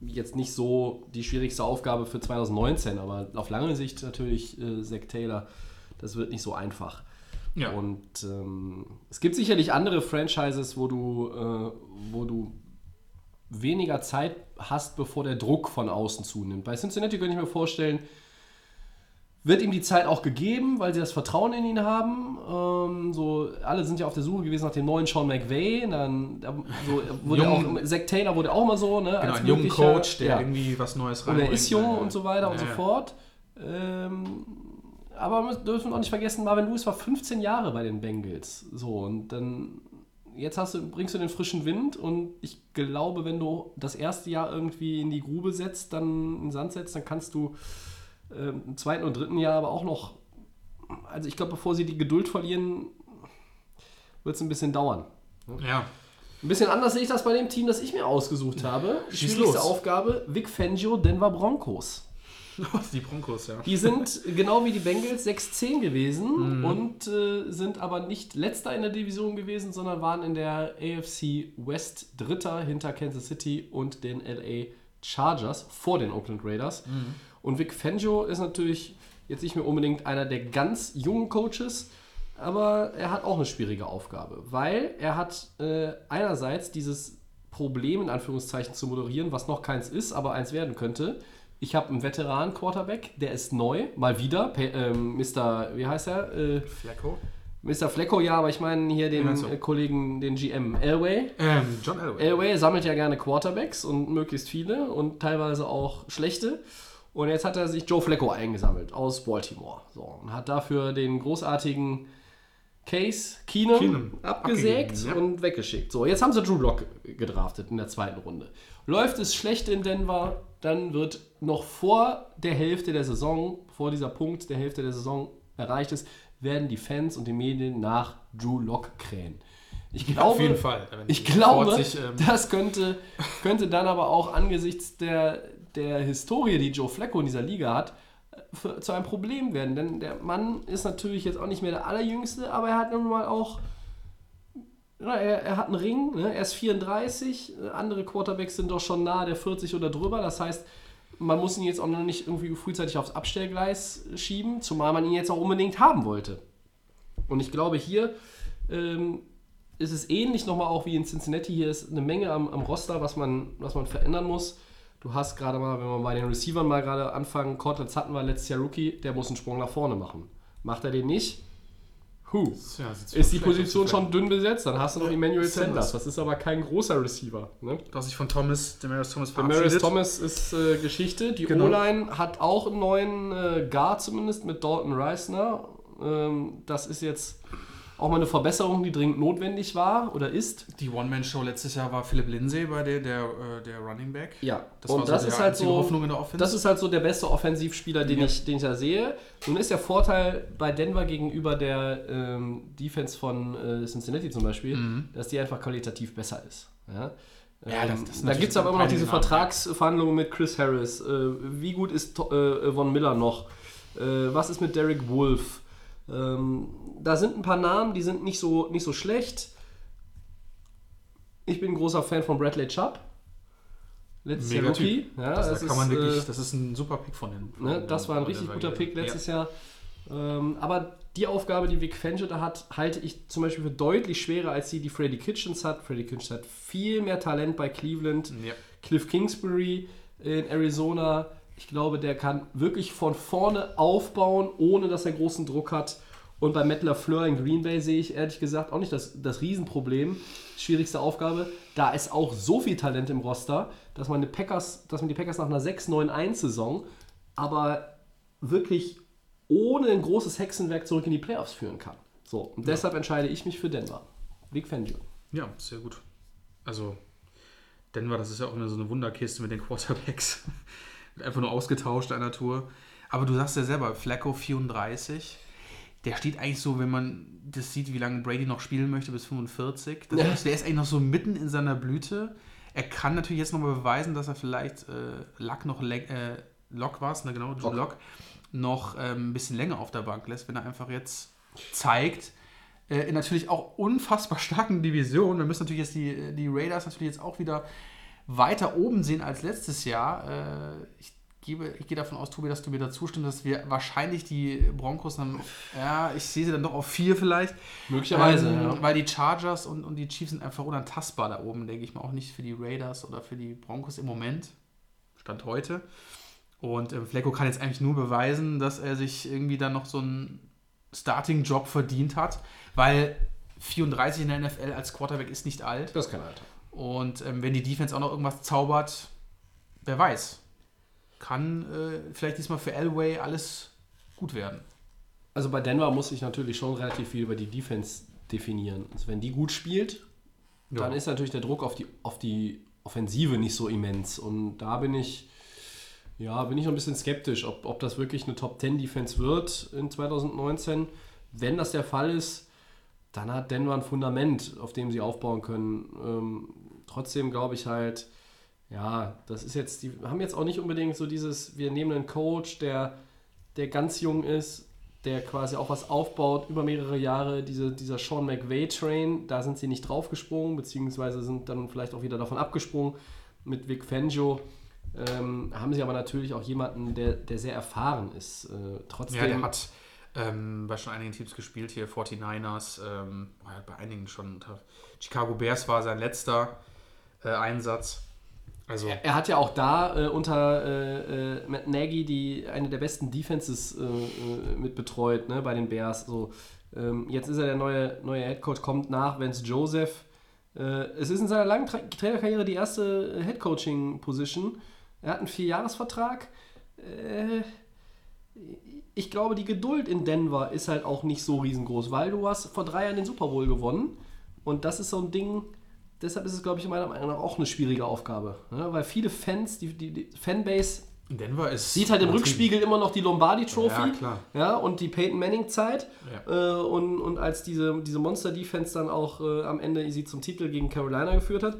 jetzt nicht so die schwierigste Aufgabe für 2019, aber auf lange Sicht natürlich äh, Zach Taylor, das wird nicht so einfach. Ja. Und ähm, es gibt sicherlich andere Franchises, wo du, äh, wo du weniger Zeit hast, bevor der Druck von außen zunimmt. Bei Cincinnati könnte ich mir vorstellen, wird ihm die Zeit auch gegeben, weil sie das Vertrauen in ihn haben. Ähm, so, alle sind ja auf der Suche gewesen nach dem neuen Sean McVay. Dann da, so, wurde Jung- auch, Zach Taylor wurde auch mal so, ne? Genau, als ein junger Coach, der ja. irgendwie was Neues Und er ist jung und so weiter und ja, so ja. fort. Ähm, aber wir dürfen auch nicht vergessen, Marvin Lewis war 15 Jahre bei den Bengals. So, und dann jetzt hast du, bringst du den frischen Wind und ich glaube, wenn du das erste Jahr irgendwie in die Grube setzt, dann in den Sand setzt, dann kannst du ähm, im zweiten und dritten Jahr aber auch noch, also ich glaube, bevor sie die Geduld verlieren, wird es ein bisschen dauern. Ja. Ein bisschen anders sehe ich das bei dem Team, das ich mir ausgesucht habe. Schieß Schwierigste los. Aufgabe, Vic Fangio, Denver Broncos. die Broncos, ja. Die sind genau wie die Bengals 6-10 Mhm. gewesen und äh, sind aber nicht letzter in der Division gewesen, sondern waren in der AFC West Dritter hinter Kansas City und den LA Chargers vor den Oakland Raiders. Mhm. Und Vic Fangio ist natürlich Jetzt nicht mehr unbedingt einer der ganz jungen Coaches, aber er hat auch eine schwierige Aufgabe, weil er hat äh, einerseits dieses Problem in Anführungszeichen zu moderieren, was noch keins ist, aber eins werden könnte. Ich habe einen Veteran-Quarterback, der ist neu, mal wieder. Pe ähm, Mr. Wie heißt er? Äh, Flacco? Mr. Flecko, ja, aber ich meine hier den du? äh, Kollegen, den GM. Elway. Ähm, John Elway. Elway sammelt ja gerne Quarterbacks und möglichst viele und teilweise auch schlechte. Und jetzt hat er sich Joe Flacco eingesammelt aus Baltimore. So, und hat dafür den großartigen Case Keenum, Keenum abgesägt abgegeben, ja. und weggeschickt. So, jetzt haben sie Drew Lock gedraftet in der zweiten Runde. Läuft es schlecht in Denver, dann wird noch vor der Hälfte der Saison, vor dieser Punkt der Hälfte der Saison erreicht ist, werden die Fans und die Medien nach Drew Lock krähen. Ich glaube, Auf jeden Fall. Ich glaube, sich, ähm, das könnte, könnte dann aber auch angesichts der, der Historie, die Joe Flacco in dieser Liga hat, für, zu einem Problem werden. Denn der Mann ist natürlich jetzt auch nicht mehr der Allerjüngste, aber er hat nun mal auch. Na, er, er hat einen Ring, ne? er ist 34, andere Quarterbacks sind doch schon nahe der 40 oder drüber. Das heißt, man muss ihn jetzt auch noch nicht irgendwie frühzeitig aufs Abstellgleis schieben, zumal man ihn jetzt auch unbedingt haben wollte. Und ich glaube, hier ähm, ist es ähnlich nochmal auch wie in Cincinnati. Hier ist eine Menge am, am Roster, was man, was man verändern muss. Du hast gerade mal, wenn wir bei den Receivern mal gerade anfangen, Cortland Sutton war letztes Jahr Rookie, der muss einen Sprung nach vorne machen. Macht er den nicht? Huh. ja, Ist die Position schon dünn besetzt? Dann hast du noch Emmanuel Sanders. Das ist aber kein großer Receiver. Ne? Du hast dich von Thomas, Demarius Thomas Maris verabschiedet. Thomas ist äh, Geschichte. Die Genau. O-Line hat auch einen neuen äh, Guard zumindest mit Dalton Reisner. Ähm, das ist jetzt auch mal eine Verbesserung, die dringend notwendig war oder ist. Die One-Man-Show letztes Jahr war Philipp Lindsay bei der, der, äh, der Running Back. Ja, Das und war so das ist halt so. Hoffnung in der Offense. Das ist halt so der beste Offensivspieler, den, Ja. ich, den ich da sehe. Nun ist der Vorteil bei Denver gegenüber der ähm, Defense von äh, Cincinnati zum Beispiel, dass die einfach qualitativ besser ist. Ja, Mhm. Ja, das- Ähm, das ist da gibt es aber immer noch diese Dynamik. Vertragsverhandlungen mit Chris Harris. Äh, wie gut ist äh, Von Miller noch? Äh, was ist mit Derek Wolf? Ähm, da sind ein paar Namen, die sind nicht so, nicht so schlecht. Ich bin ein großer Fan von Bradley Chubb. Letztes Jahr Mega Rookie. Typ. Ja, das, das da ist, wirklich, äh, das ist ein super Pick von den. Ne, das war ein richtig guter. Pick letztes Jahr. Ähm, aber die Aufgabe, die Vic Fangio da hat, halte ich zum Beispiel für deutlich schwerer als die, die Freddy Kitchens hat. Freddy Kitchens hat viel mehr Talent bei Cleveland. Ja. Cliff Kingsbury in Arizona. Ich glaube, der kann wirklich von vorne aufbauen, ohne dass er großen Druck hat. Und bei Matt LaFleur in Green Bay sehe ich ehrlich gesagt auch nicht das, das Riesenproblem. Schwierigste Aufgabe. Da ist auch so viel Talent im Roster, dass man, die Packers, dass man die Packers nach einer 6-9-1-Saison aber wirklich ohne ein großes Hexenwerk zurück in die Playoffs führen kann. So, und deshalb entscheide ich mich für Denver. Big Fangio. Ja, sehr gut. Also, Denver, das ist ja auch immer so eine Wunderkiste mit den Quarterbacks. [LAUGHS] Einfach nur ausgetauscht einer Tour. Aber du sagst ja selber, Flacco 34, der steht eigentlich so, wenn man das sieht, wie lange Brady noch spielen möchte, bis 45. Das heißt, der ist eigentlich noch so mitten in seiner Blüte. Er kann natürlich jetzt nochmal beweisen, dass er vielleicht äh, Luck noch äh, Lock war es, ne, genau, Drew Lock. Noch ähm, ein bisschen länger auf der Bank lässt, wenn er einfach jetzt zeigt, äh, in natürlich auch unfassbar starken Divisionen. Wir müssen natürlich jetzt die, die Raiders natürlich jetzt auch wieder weiter oben sehen als letztes Jahr. Äh, ich, gebe, ich gehe davon aus, Tobi, dass du mir dazu stimmst, dass wir wahrscheinlich die Broncos dann, ja, ich sehe sie dann doch auf vier vielleicht. Möglicherweise, Ähm, ja. Weil die Chargers und, und die Chiefs sind einfach unantastbar da oben, denke ich mal. Auch nicht für die Raiders oder für die Broncos im Moment. Stand heute. Und ähm, Flecko kann jetzt eigentlich nur beweisen, dass er sich irgendwie dann noch so einen Starting-Job verdient hat, weil 34 in der NFL als Quarterback ist nicht alt. Das ist kein Alter. Und ähm, wenn die Defense auch noch irgendwas zaubert, wer weiß. Kann äh, vielleicht diesmal für Elway alles gut werden. Also bei Denver muss ich natürlich schon relativ viel über die Defense definieren. Also wenn die gut spielt, dann Ja. ist natürlich der Druck auf die, auf die Offensive nicht so immens. Und da bin ich, ja, bin ich noch ein bisschen skeptisch, ob, ob das wirklich eine Top 10 Defense wird in 2019. Wenn das der Fall ist, dann hat Denver ein Fundament, auf dem sie aufbauen können. Ähm, trotzdem glaube ich halt, ja, das ist jetzt, die haben jetzt auch nicht unbedingt so dieses, wir nehmen einen Coach, der, der ganz jung ist, der quasi auch was aufbaut über mehrere Jahre, diese, dieser Sean McVay-Train, da sind sie nicht draufgesprungen, beziehungsweise sind dann vielleicht auch wieder davon abgesprungen mit Vic Fangio. Ähm, haben sie aber natürlich auch jemanden, der, der sehr erfahren ist. Äh, trotzdem. Ja, der hat ähm, bei schon einigen Teams gespielt, hier 49ers, ähm, bei einigen schon Chicago Bears war sein letzter äh, Einsatz. Also, Er, er hat ja auch da äh, unter äh, äh, Matt Nagy die eine der besten Defenses äh, äh, mit betreut, ne, bei den Bears. So, ähm, jetzt ist er der neue, neue Headcoach, kommt nach Vance Joseph. Es ist in seiner langen Tra Trainerkarriere die erste Headcoaching-Position. Er hat einen Vierjahresvertrag. Ich glaube, die Geduld in Denver ist halt auch nicht so riesengroß, weil du hast vor drei Jahren den Super Bowl gewonnen. Und das ist so ein Ding, deshalb ist es, glaube ich, meiner Meinung nach auch eine schwierige Aufgabe. Ne? Weil viele Fans, die, die, die Fanbase Denver ist. sieht halt im. Rückspiegel immer noch die Lombardi-Trophy. Ja, klar. Ja, und die Peyton Manning-Zeit. Ja. Äh, und, und als diese, diese Monster-Defense dann auch äh, am Ende sie zum Titel gegen Carolina geführt hat.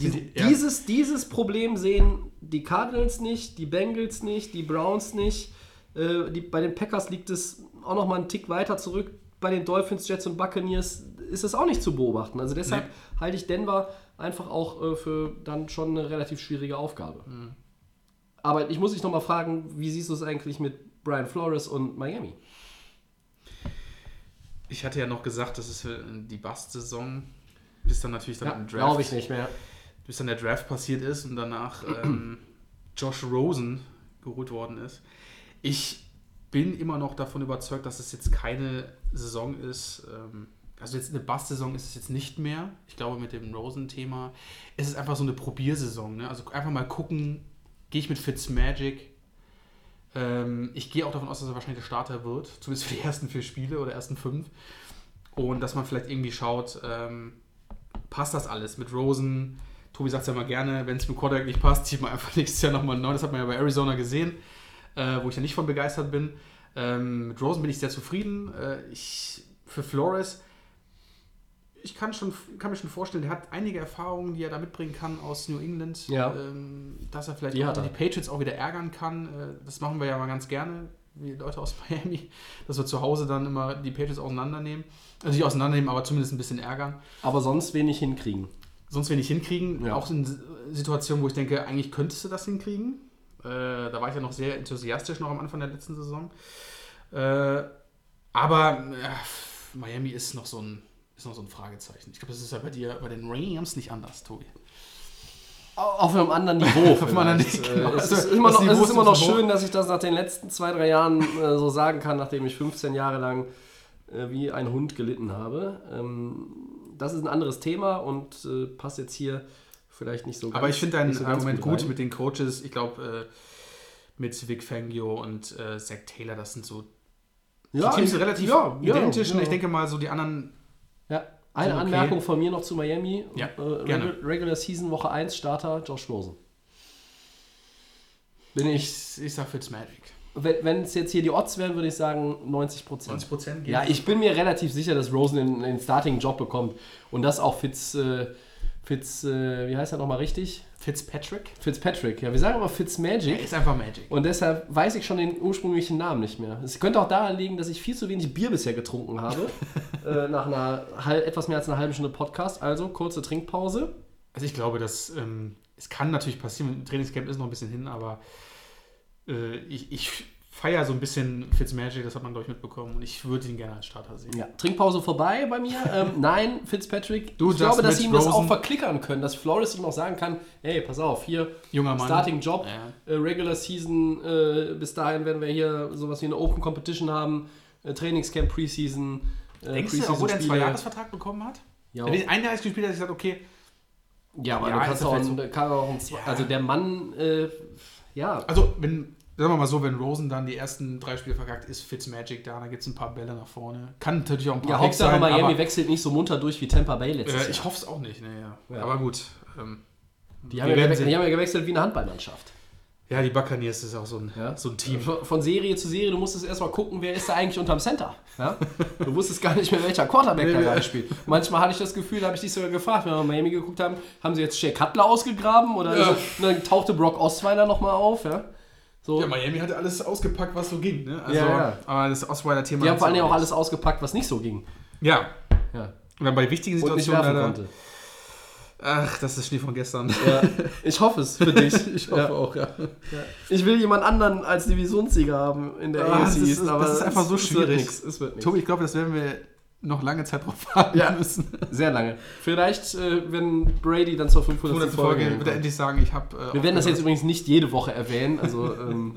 Die, Die- ja. dieses, dieses Problem sehen die Cardinals nicht, die Bengals nicht, die Browns nicht. Äh, die, bei den Packers liegt es auch noch mal einen Tick weiter zurück. Bei den Dolphins, Jets und Buccaneers ist es auch nicht zu beobachten. Also deshalb Nee. halte ich Denver einfach auch äh, für dann schon eine relativ schwierige Aufgabe. Mhm. Aber ich muss dich noch mal fragen, wie siehst du es eigentlich mit Brian Flores und Miami? Ich hatte ja noch gesagt, das ist für die Bast-Saison, bis dann natürlich dann Ja, im Draft. glaube ich nicht mehr. bis dann der Draft passiert ist und danach [CLEARS THROAT] ähm, Josh Rosen geholt worden ist. Ich bin immer noch davon überzeugt, dass es jetzt keine Saison ist. Ähm, also jetzt eine Bass-Saison ist es jetzt nicht mehr. Ich glaube mit dem Rosen-Thema. Es ist einfach so eine Probiersaison. Ne? Also einfach mal gucken, gehe ich mit Fitzmagic. Ähm, ich gehe auch davon aus, dass er wahrscheinlich der Starter wird. Zumindest für die ersten vier Spiele oder ersten fünf. Und dass man vielleicht irgendwie schaut, ähm, passt das alles mit Rosen? Tobi sagt es ja mal gerne, wenn es mit Quarterback nicht passt, zieht man einfach [LAUGHS] nächstes Jahr nochmal neu. Das hat man ja bei Arizona gesehen, äh, wo ich ja nicht von begeistert bin. Ähm, mit Rosen bin ich sehr zufrieden. Äh, ich, für Flores, ich kann, schon, kann mir schon vorstellen, der hat einige Erfahrungen, die er da mitbringen kann aus New England. Ja. Ähm, dass er vielleicht Die auch die. Patriots auch wieder ärgern kann. Äh, das machen wir ja mal ganz gerne, wie Leute aus [LAUGHS] Miami, dass wir zu Hause dann immer die Patriots auseinandernehmen. Also nicht auseinandernehmen, aber zumindest ein bisschen ärgern Aber sonst wenig hinkriegen. sonst wenig hinkriegen. Ja. Auch in Situationen, wo ich denke, eigentlich könntest du das hinkriegen. Äh, da war ich ja noch sehr enthusiastisch noch am Anfang der letzten Saison. Äh, aber äh, Miami ist noch so ein ist noch so ein Fragezeichen. Ich glaube, das ist ja bei dir bei den Rams nicht anders, Tobi. Auf einem anderen Niveau. [LAUGHS] Auf einem anderen. Niveau. Äh, es ist immer noch, ist immer schön, dass ich das nach den letzten zwei, drei Jahren äh, so sagen kann, nachdem ich 15 Jahre lang äh, wie ein Hund gelitten habe. Ähm, das ist ein anderes Thema und äh, passt jetzt hier vielleicht nicht so ganz. Aber ich finde dein so Argument gut rein. mit den Coaches. Ich glaube, äh, mit Vic Fangio und äh, Zach Taylor, das sind so ja, die Teams sind relativ ja, ja, identisch. Und ja. ich denke mal, so die anderen eine Sind okay. Anmerkung von mir noch zu Miami. Ja, äh, gerne. Regu- Regular Season Woche 1 Starter Josh Rosen. Bin ich, Ich, ich sag Fitzmagic. wenn es jetzt hier die Odds wären, würde ich sagen 90 Prozent. 90 Prozent Ja, ich bin mir relativ sicher, dass Rosen den, den Starting-Job bekommt und das auch Fitz, äh, Fitz, äh, wie heißt er nochmal richtig? Fitzpatrick? Fitzpatrick. Ja, wir sagen aber Fitzmagic. Ist einfach Magic. Und deshalb weiß ich schon den ursprünglichen Namen nicht mehr. Es könnte auch daran liegen, dass ich viel zu wenig Bier bisher getrunken habe. [LAUGHS] äh, nach einer etwas mehr als einer halben Stunde Podcast. Also kurze Trinkpause. Also ich glaube, dass ähm, es kann natürlich passieren. Trainingscamp ist noch ein bisschen hin, aber äh, ich, ich feiere so ein bisschen Fitzmagic, das hat man, glaube ich, mitbekommen. Und ich würde ihn gerne als Starter sehen. Ja. Trinkpause vorbei bei mir. Ähm, [LAUGHS] nein, Fitzpatrick. Du ich glaube, dass sie ihm das auch verklickern können, dass Flores ihm auch sagen kann: hey, pass auf, hier, Junger Mann. Starting Job, Ja. äh, Regular Season, äh, bis dahin werden wir hier sowas wie eine Open Competition haben, äh, Trainingscamp, Preseason. Äh, Denkst du, obwohl er einen Zweijahresvertrag bekommen hat? Ja, Wenn ein Jahr gespielt hat, hat ich gesagt, okay, ja, aber Ja, du ist kannst ja auch, einen, kann auch einen, also der Mann, äh, ja, also wenn, sagen wir mal so, wenn Rosen dann die ersten drei Spiele verkackt, ist Fitzmagic da, dann gibt es ein paar Bälle nach vorne. Kann natürlich auch ein paar ja Hauptsache Miami aber, wechselt nicht so munter durch wie Tampa Bay letztes äh. Ich hoffe es auch nicht, ne, ja. Aber gut. Ähm, die, haben ja die haben ja gewechselt wie eine Handballmannschaft. ja, die Buccaneers ist auch so ein, Ja? so ein Team. Von von Serie zu Serie, du musstest erstmal gucken, wer ist da eigentlich unterm Center. Ja? Du wusstest gar nicht mehr, welcher Quarterback da Nee, gerade nee. spielt. Manchmal hatte ich das Gefühl, da habe ich dich sogar gefragt, wenn wir Miami geguckt haben, haben sie jetzt Jay Cutler ausgegraben oder Ja. und dann tauchte Brock Osweiler nochmal auf. Ja? So, Ja, Miami hatte alles ausgepackt, was so ging. Ne? Also, Ja, ja. Aber das Osweiler-Thema. die haben vor allem auch alles ausgepackt, was nicht so ging. Ja. Ja. Und dann bei wichtigen Situationen leider. konnte. Ach, das ist Schnee von gestern. Ja, ich hoffe es für dich. [LAUGHS] Ich hoffe ja. auch, ja. Ich will jemand anderen als Divisionssieger haben in der Ah, AFC das ist- East, das aber ist einfach so schwierig. Wird nix, es wird nichts. Tobi, ich glaube, das werden wir noch lange Zeit drauf [LAUGHS] warten Ja. müssen. Sehr lange. Vielleicht, äh, wenn Brady dann zur 500. 100. Folge Folge wird er endlich sagen, ich habe. Äh, Wir werden das jetzt übrigens nicht jede Woche erwähnen, also ähm,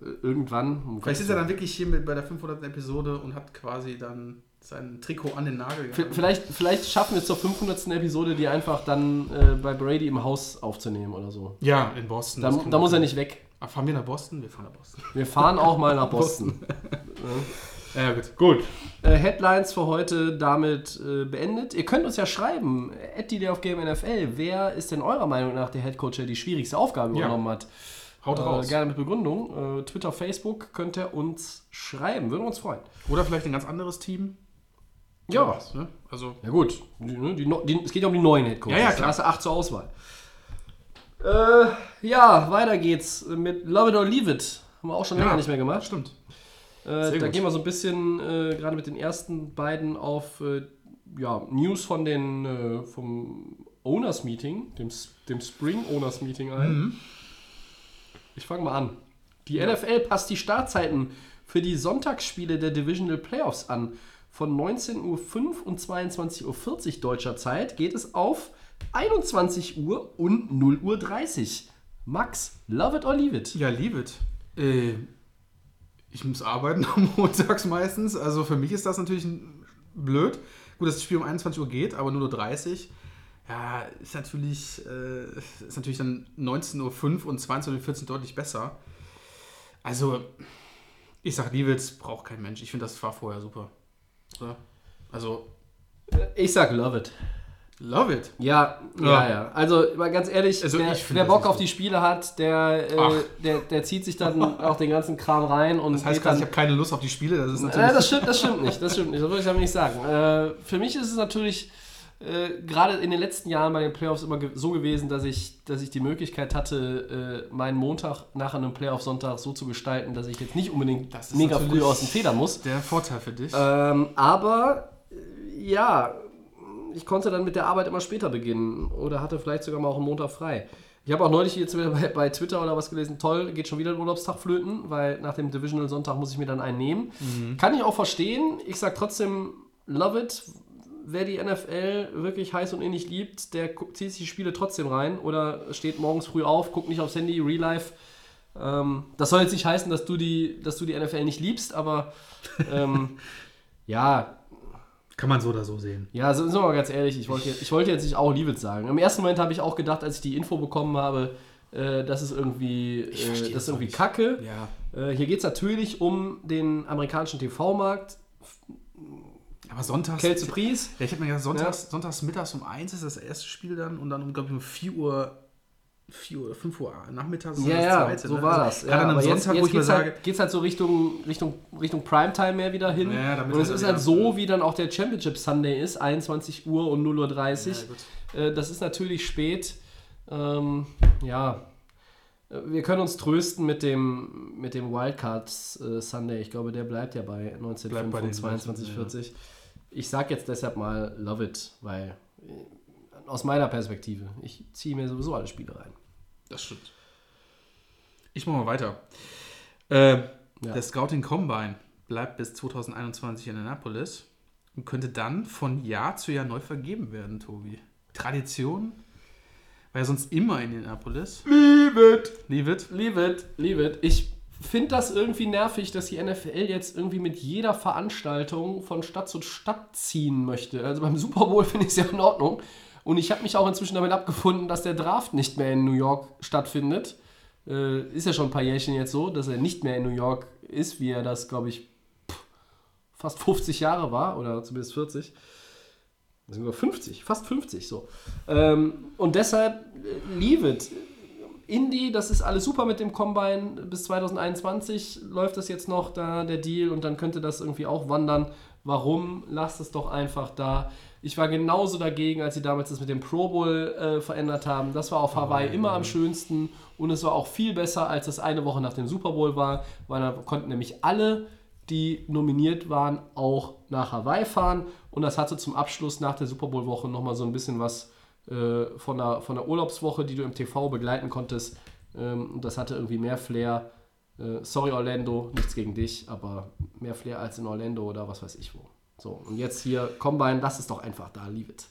äh, [LAUGHS] irgendwann. um Vielleicht ist er dann wirklich hier mit bei der 500. Episode und hat quasi dann sein Trikot an den Nagel gehangen. Vielleicht, vielleicht schaffen wir es zur 500. Episode, die einfach dann äh, bei Brady im Haus aufzunehmen oder so. Ja, in Boston. Da, da muss er nicht weg. Ah, fahren wir nach Boston? Wir fahren nach Boston. Wir fahren auch mal nach [LAUGHS] Boston. Ja, gut. Gut. Äh, Headlines für heute damit äh, beendet. Ihr könnt uns ja schreiben, at auf Game NFL, wer ist denn eurer Meinung nach der Headcoach, der die schwierigste Aufgabe Ja. übernommen hat? Haut Äh, raus. gerne mit Begründung. Äh, Twitter, Facebook könnt ihr uns schreiben. Würden wir uns freuen. Oder vielleicht ein ganz anderes Team. Ja. was, ne? Also, Ja gut, die, ne, die, die, es geht ja um die neuen Headcoaches. Ja, ja, klar. Da hast du acht zur Auswahl. Äh, ja, weiter geht's mit Love It or Leave It. Haben wir auch schon länger Ja, nicht mehr gemacht. stimmt. Äh, da gut. gehen wir so ein bisschen äh, gerade mit den ersten beiden auf äh, ja, News von den äh, vom Owners Meeting, dem, dem Spring Owners Meeting ein. Mhm. Ich fange mal an. Die NFL passt die Startzeiten für die Sonntagsspiele der Divisional Playoffs an. Von 19.05 Uhr und 22.40 Uhr deutscher Zeit geht es auf 21 Uhr und 0.30 Uhr. Max, love it or leave it? Ja, leave it. Äh, ich muss arbeiten am [LAUGHS] montags meistens. Also für mich ist das natürlich blöd. Gut, dass das Spiel um 21 Uhr geht, aber nur 30 Uhr. Ja, ist natürlich, äh, ist natürlich dann 19.05 Uhr und 22.14 Uhr deutlich besser. Also, ich sag, leave it, braucht kein Mensch. Ich finde, das war vorher super. Ja. Also, Ich sag love it. Love it. Ja, ja, Ja. ja. Also mal ganz ehrlich, Also, find wer Bock auf die Spiele hat, der, äh, der, der zieht sich dann auch den ganzen Kram rein und Das heißt quasi, dann ich habe keine Lust auf die Spiele. Das ist natürlich. Äh, das, stimmt, das stimmt nicht, das stimmt nicht, das würde ich aber nicht sagen. Äh, für mich ist es natürlich äh, gerade in den letzten Jahren bei den Playoffs immer so gewesen, dass ich, dass ich die Möglichkeit hatte, äh, meinen Montag nach einem Playoff-Sonntag so zu gestalten, dass ich jetzt nicht unbedingt mega früh aus dem Federn muss. der Vorteil für dich. Ähm, aber äh, ja, ich konnte dann mit der Arbeit immer später beginnen oder hatte vielleicht sogar mal auch einen Montag frei. Ich habe auch neulich jetzt wieder bei, bei Twitter oder was gelesen, toll, geht schon wieder ein Urlaubstag flöten, weil nach dem Divisional Sonntag muss ich mir dann einen nehmen. Kann ich auch verstehen. Ich sage trotzdem, love it. Wer die NFL wirklich heiß und innig liebt, der zieht sich die Spiele trotzdem rein oder steht morgens früh auf, guckt nicht aufs Handy, Real Life. Ähm, das soll jetzt nicht heißen, dass du die, dass du die NFL nicht liebst, aber ähm, [LAUGHS] ja, Kann man so oder so sehen. ja, sind wir mal ganz ehrlich, ich wollte, jetzt- ich wollte jetzt nicht auch It sagen. Im ersten Moment habe ich auch gedacht, als ich die Info bekommen habe, äh, das ist irgendwie, äh, das ist irgendwie nicht. Kacke. Ja. Äh, hier geht es natürlich um den amerikanischen TV-Markt. Aber sonntags. Kelce Pries. Ja, ich habe mir gedacht, sonntags, sonntags mittags um 1 ist das erste Spiel dann und dann um, glaube ich, um 4 Uhr, 4 oder 5 Uhr nachmittags ist Ja, ja, zweite, so ne? war Also das. Ja, Gerade an aber einem jetzt, Sonntag, jetzt wo ich mir geht es sage, halt, geht's halt so Richtung, Richtung, Richtung Primetime mehr wieder hin. Ja, damit und es halt ist halt so, wie dann auch der Championship Sunday ist, 21 Uhr und 0.30 Uhr. Ja. Äh, das ist natürlich spät. Ähm, ja, Äh, wir können uns trösten mit dem, mit dem Wildcards äh, Sunday. Ich glaube, der bleibt ja bei 19.05 Bleibt bei und den 22.40. Ich sage jetzt deshalb mal Love It, weil äh, aus meiner Perspektive, ich ziehe mir sowieso alle Spiele rein. Das stimmt. Ich mache mal weiter. Äh, Ja. Der Scouting Combine bleibt bis 2021 in Annapolis und könnte dann von Jahr zu Jahr neu vergeben werden, Tobi. Tradition war ja sonst immer in Annapolis. Leave it! Leave it. Leave it, leave it. Ich finde das irgendwie nervig, dass die NFL jetzt irgendwie mit jeder Veranstaltung von Stadt zu Stadt ziehen möchte. Also beim Super Bowl [LAUGHS] finde ich es ja in Ordnung. Und ich habe mich auch inzwischen damit abgefunden, dass der Draft nicht mehr in New York stattfindet. Äh, ist ja schon ein paar Jährchen jetzt so, dass er nicht mehr in New York ist, wie er das, glaube ich, pff, fast 50 Jahre war oder zumindest 40. Das sind sogar 50, fast 50 so. Ähm, und deshalb äh, leave it. Indy, das ist alles super mit dem Combine. Bis 2021 läuft das jetzt noch da, der Deal, und dann könnte das irgendwie auch wandern. Warum? Lasst es doch einfach da. Ich war genauso dagegen, als sie damals das mit dem Pro Bowl äh, verändert haben. Das war auf Hawaii immer am schönsten und es war auch viel besser, als das eine Woche nach dem Super Bowl war, weil da konnten nämlich alle, die nominiert waren, auch nach Hawaii fahren und das hatte zum Abschluss nach der Super Bowl Woche nochmal so ein bisschen was äh, von, einer, von einer Urlaubswoche, die du im TV begleiten konntest. Ähm, und das hatte irgendwie mehr Flair. Äh, sorry Orlando, nichts gegen dich, aber mehr Flair als in Orlando oder was weiß ich wo. So, und jetzt hier Combine, lass es doch einfach da, leave it.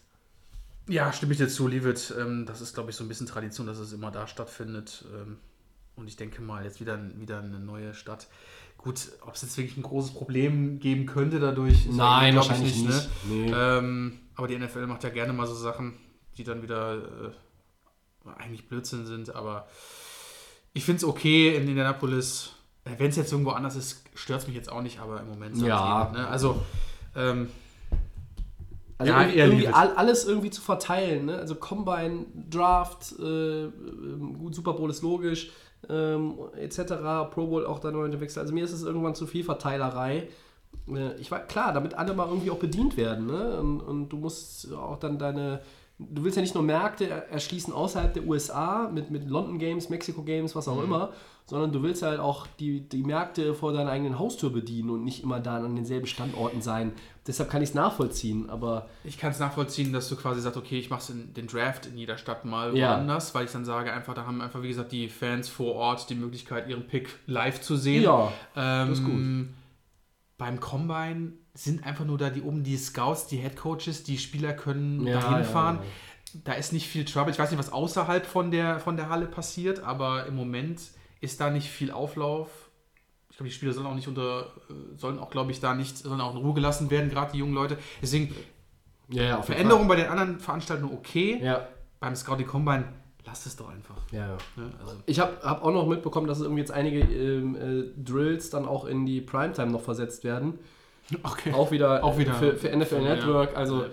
Ja, stimme ich dir zu, Leave it. Ähm, das ist, glaube ich, so ein bisschen Tradition, dass es immer da stattfindet. Ähm, und ich denke mal, jetzt wieder, wieder eine neue Stadt. Gut, ob es jetzt wirklich ein großes Problem geben könnte dadurch, ist Nein, wahrscheinlich nicht. Nee. Ähm, aber die NFL macht ja gerne mal so Sachen, die dann wieder äh, eigentlich Blödsinn sind. Aber ich finde es okay in Indianapolis. Wenn es jetzt irgendwo anders ist, stört es mich jetzt auch nicht, aber im Moment Ja. gehen, ne? Also, ähm, Also Ja, irgendwie, irgendwie all, alles irgendwie zu verteilen. Ne? Also Combine, Draft, äh, ähm, gut, Super Bowl ist logisch, ähm, etc. Pro Bowl auch dann neue Wechsel. Also mir ist es irgendwann zu viel Verteilerei. Äh, ich war klar, damit alle mal irgendwie auch bedient werden. Ne? Und, und du musst auch dann deine. Du willst ja nicht nur Märkte er- erschließen außerhalb der USA mit, mit London Games, Mexico Games, was auch Mhm. immer, sondern du willst halt auch die, die Märkte vor deiner eigenen Haustür bedienen und nicht immer da an denselben Standorten sein. Deshalb kann ich es nachvollziehen, aber Ich kann es nachvollziehen, dass du quasi sagst, okay, ich mache den Draft in jeder Stadt mal Ja. woanders, weil ich dann sage, einfach, da haben einfach, wie gesagt, die Fans vor Ort die Möglichkeit, ihren Pick live zu sehen. Ja, ähm, das ist gut. Beim Combine sind einfach nur da die oben die Scouts, die Head Coaches, die Spieler können Ja, dahin ja, fahren. ja. Da ist nicht viel Trouble. Ich weiß nicht, was außerhalb von der, von der Halle passiert, aber im Moment ist da nicht viel Auflauf. Ich glaube, die Spieler sollen auch nicht unter, äh, sollen auch, glaube ich, da nicht, sollen auch in Ruhe gelassen werden, gerade die jungen Leute. Deswegen Ja, ja, Veränderung bei den anderen Veranstaltungen okay. Ja, Beim Scouting Combine, lasst es doch einfach. ja, ja. Also, Ich habe hab auch noch mitbekommen, dass irgendwie jetzt einige ähm, äh, Drills dann auch in die Primetime noch versetzt werden. [LAUGHS] okay. Auch wieder, Auch wieder für, für NFL. Network. Also.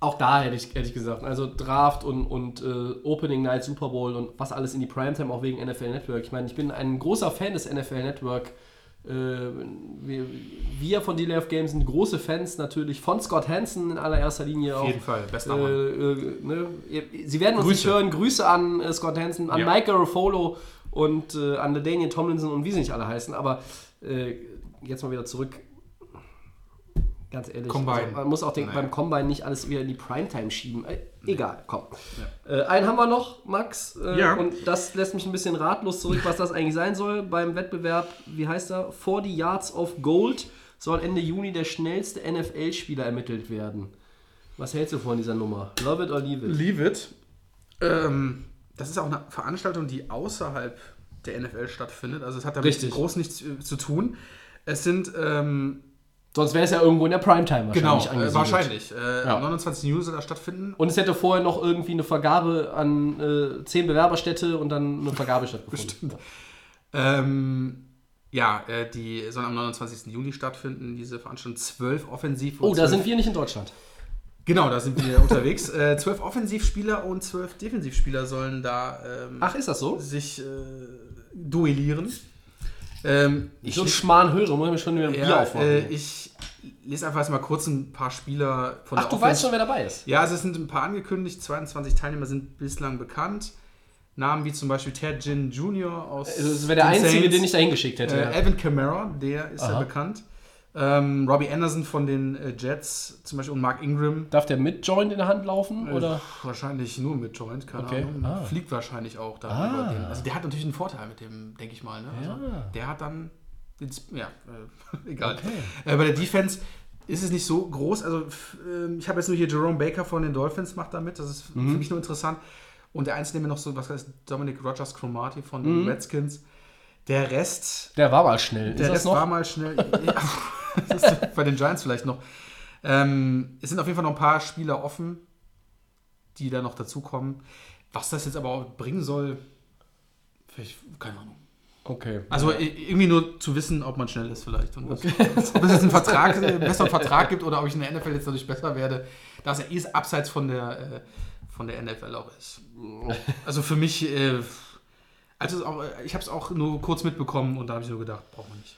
Auch da hätte ich, hätte ich gesagt. Also Draft und, und äh, Opening Night, Super Bowl und was alles in die Primetime, auch wegen NFL Network. Ich meine, ich bin ein großer Fan des NFL Network. Äh, wir, wir von Delay of Games sind große Fans natürlich von Scott Hansen in allererster Linie Auf auch. jeden Fall, bester Äh, Mann. äh, ne? Sie werden uns Grüße. nicht hören. Grüße an äh, Scott Hansen, an Ja. Mike Garofolo und äh, an Daniel Tomlinson und wie sie nicht alle heißen. Aber jetzt mal wieder zurück. Ganz ehrlich, Combine. also man muss auch den, beim Combine nicht alles wieder in die Primetime schieben. Äh, egal, komm. Äh, einen haben wir noch, Max. Äh, Ja. Und das lässt mich ein bisschen ratlos zurück, was das eigentlich sein soll beim Wettbewerb. Wie heißt er? 40 Yards of Gold soll Ende Juni der schnellste NFL-Spieler ermittelt werden. Was hältst du von dieser Nummer? Love it or leave it? Leave it. Ähm, das ist auch eine Veranstaltung, die außerhalb der NFL stattfindet. Also es hat damit Richtig. groß nichts äh, zu tun. Es sind ähm, Sonst wäre es ja irgendwo in der Primetime genau wahrscheinlich äh, angesiedelt. wahrscheinlich. Äh, Ja. Am 29. Juni soll das stattfinden. Und es hätte vorher noch irgendwie eine Vergabe an äh, zehn Bewerberstädte und dann eine Vergabe [LAUGHS] stattgefunden. Bestimmt. Ähm, ja, äh, die soll am 29. Juli stattfinden, diese Veranstaltung. Zwölf Offensiv- Oh, und da zwölf- sind wir nicht in Deutschland. Genau, da sind wir [LAUGHS] unterwegs. Äh, zwölf Offensivspieler und zwölf Defensivspieler sollen da ähm, Ach, ist das so? sich äh, duellieren. Ähm, Ich so einen Schmarrn höre, muss ich mir schon wieder ein Bier ja, aufmachen. äh, ich lese einfach jetzt mal kurz ein paar Spieler von Ach, der du Offense- weißt schon, wer dabei ist. Ja, also es sind ein paar angekündigt. 22 Teilnehmer sind bislang bekannt. Namen wie zum Beispiel Ted Ginn Jr. aus. Also, Das wäre der einzige, Saints. den ich da hingeschickt hätte. Äh, ja. Evan Kamara, der ist ja Aha. bekannt. Ähm, Robbie Anderson von den äh, Jets zum Beispiel und Mark Ingram. Darf der mit Joint in der Hand laufen? Oder? Äh, wahrscheinlich nur mit Joint, keine Okay. Ahnung. Ah. Fliegt wahrscheinlich auch da Ah. über den. Also der hat natürlich einen Vorteil mit dem, denke ich mal. Ne? Also Ja. Der hat dann. Ja, äh, [LAUGHS] egal. Okay. Äh, bei der Defense ist es nicht so groß. Also ähm, ich habe jetzt nur hier Jerome Baker von den Dolphins macht da mit. Das ist Mhm. für mich nur interessant. Und der Einzige, der mir noch so, was heißt Dominic Rogers Cromartie von den Mhm. Redskins. Der Rest Der war mal schnell. der Rest war mal schnell. [LAUGHS] ja, [LAUGHS] das ist bei den Giants vielleicht noch. Ähm, es sind auf jeden Fall noch ein paar Spieler offen, die da noch dazukommen. Was das jetzt aber auch bringen soll, vielleicht, keine Ahnung. okay. Also irgendwie nur zu wissen, ob man schnell ist vielleicht. Und was, [LAUGHS] ob es jetzt einen Vertrag, einen besseren Vertrag gibt oder ob ich in der NFL jetzt dadurch besser werde, da es ja eh abseits von der, äh, von der NFL auch ist. Also für mich, äh, also auch, ich habe es auch nur kurz mitbekommen und da habe ich nur gedacht, braucht man nicht.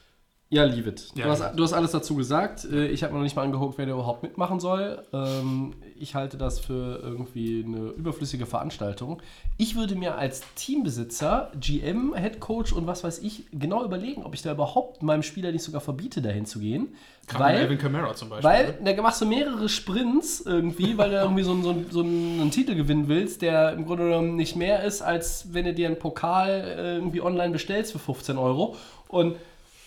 Ja, leave it. Ja, du, hast, du hast alles dazu gesagt. Äh, Ich habe noch nicht mal angeguckt, wer da überhaupt mitmachen soll. Ähm, ich halte das für irgendwie eine überflüssige Veranstaltung. Ich würde mir als Teambesitzer, GM, Head Coach und was weiß ich genau überlegen, ob ich da überhaupt meinem Spieler nicht sogar verbiete, dahin zu gehen. Weil, weil, Kamara zum Beispiel. weil da machst du mehrere Sprints irgendwie, weil du irgendwie so, einen- so, so einen Titel gewinnen willst, der im Grunde genommen nicht mehr ist, als wenn du dir einen Pokal äh, irgendwie online bestellst für 15 Euro. Und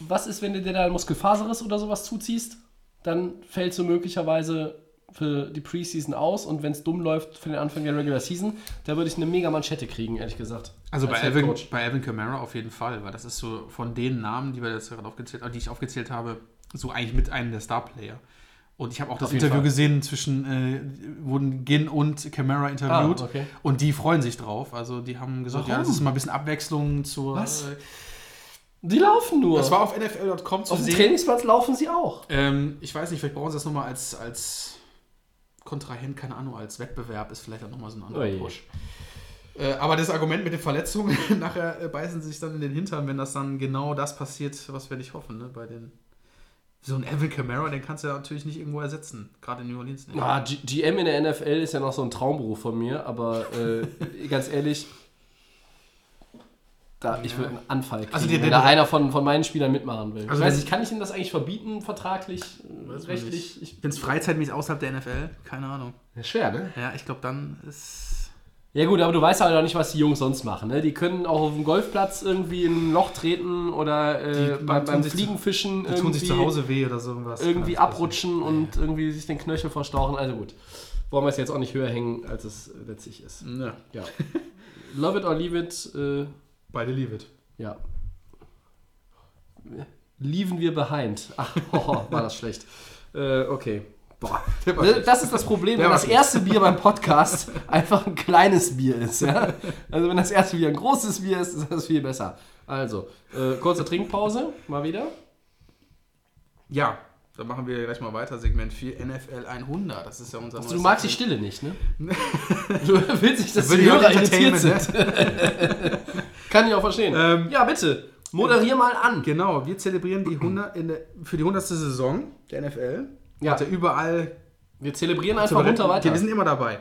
was ist, wenn du dir da Muskelfaserriss oder sowas zuziehst? Dann fällst du möglicherweise für die Preseason aus und wenn es dumm läuft für den Anfang der Regular Season, da würde ich eine mega Manschette kriegen, ehrlich gesagt. Also bei Alvin, bei Alvin Kamara auf jeden Fall, weil das ist so von den Namen, die wir jetzt gerade aufgezählt, die ich aufgezählt habe, so eigentlich mit einem der Star-Player. Und ich habe auch das Interview Fall. gesehen zwischen, äh, wurden Gin und Kamara interviewt Ah, okay. und die freuen sich drauf. Also die haben gesagt, ja, Warum? das ist mal ein bisschen Abwechslung zur. Was? Äh, Die laufen nur. das war auf NFL.com zu Auf dem sehen. Trainingsplatz laufen sie auch. Ähm, ich weiß nicht, vielleicht brauchen sie das nochmal als, als Kontrahent, keine Ahnung, als Wettbewerb ist vielleicht auch nochmal so ein anderer Oje. Push. Äh, aber das Argument mit den Verletzungen, [LAUGHS] nachher äh, beißen sie sich dann in den Hintern, wenn das dann genau das passiert, was wir nicht hoffen, ne? Bei den. So ein Evan Kamara, den kannst du ja natürlich nicht irgendwo ersetzen. Gerade in New Orleans nicht. Ah, G GM in der NFL ist ja noch so ein Traumberuf von mir, aber äh, [LAUGHS] ganz ehrlich, da, ich würde einen Anfall kriegen, Also die- wenn die- da einer von, von meinen Spielern mitmachen will. Also ich weiß wenn- nicht, kann ich ihm das eigentlich verbieten, vertraglich, rechtlich? nicht. Ich, Wenn es freizeitmäßig außerhalb der NFL, keine Ahnung. ja, schwer, ne? Ja, ich glaube, dann ist. Ja gut, aber du weißt halt auch nicht, was die Jungs sonst machen. Ne? Die können auch auf dem Golfplatz irgendwie in ein Loch treten oder äh, Die beim, tun beim zu- Fliegenfischen Die irgendwie, tun sich zu Hause weh oder so irgendwas. irgendwie abrutschen und irgendwie sich den Knöchel verstauchen. Also gut, wollen wir es jetzt auch nicht höher hängen, als es letztlich ist. passieren. Ja, Ja. Love it or leave it. Äh, beide leave it. ja. Leaven wir behind. Ach, [LAUGHS] oh, war das schlecht. Äh, okay. Boah. Das ist das Problem, wenn das erste Bier beim Podcast [LAUGHS] einfach ein kleines Bier ist. Ja? Also wenn das erste Bier ein großes Bier ist, ist das viel besser. Also, äh, kurze Trinkpause, mal wieder. Ja, dann machen wir gleich mal weiter. Segment 4, NFL 100. Das ist ja unser Also, du magst die. Stille nicht, ne? [LAUGHS] Du willst nicht, dass die Hörer irritiert sind. Kann ich auch verstehen. Ähm, ja, bitte. Moderier mal an. Genau, wir zelebrieren die 100 in der, für die 100. Saison der NFL. Ja. Hat er überall Wir zelebrieren einfach berechnen. runter weiter. Wir sind immer dabei.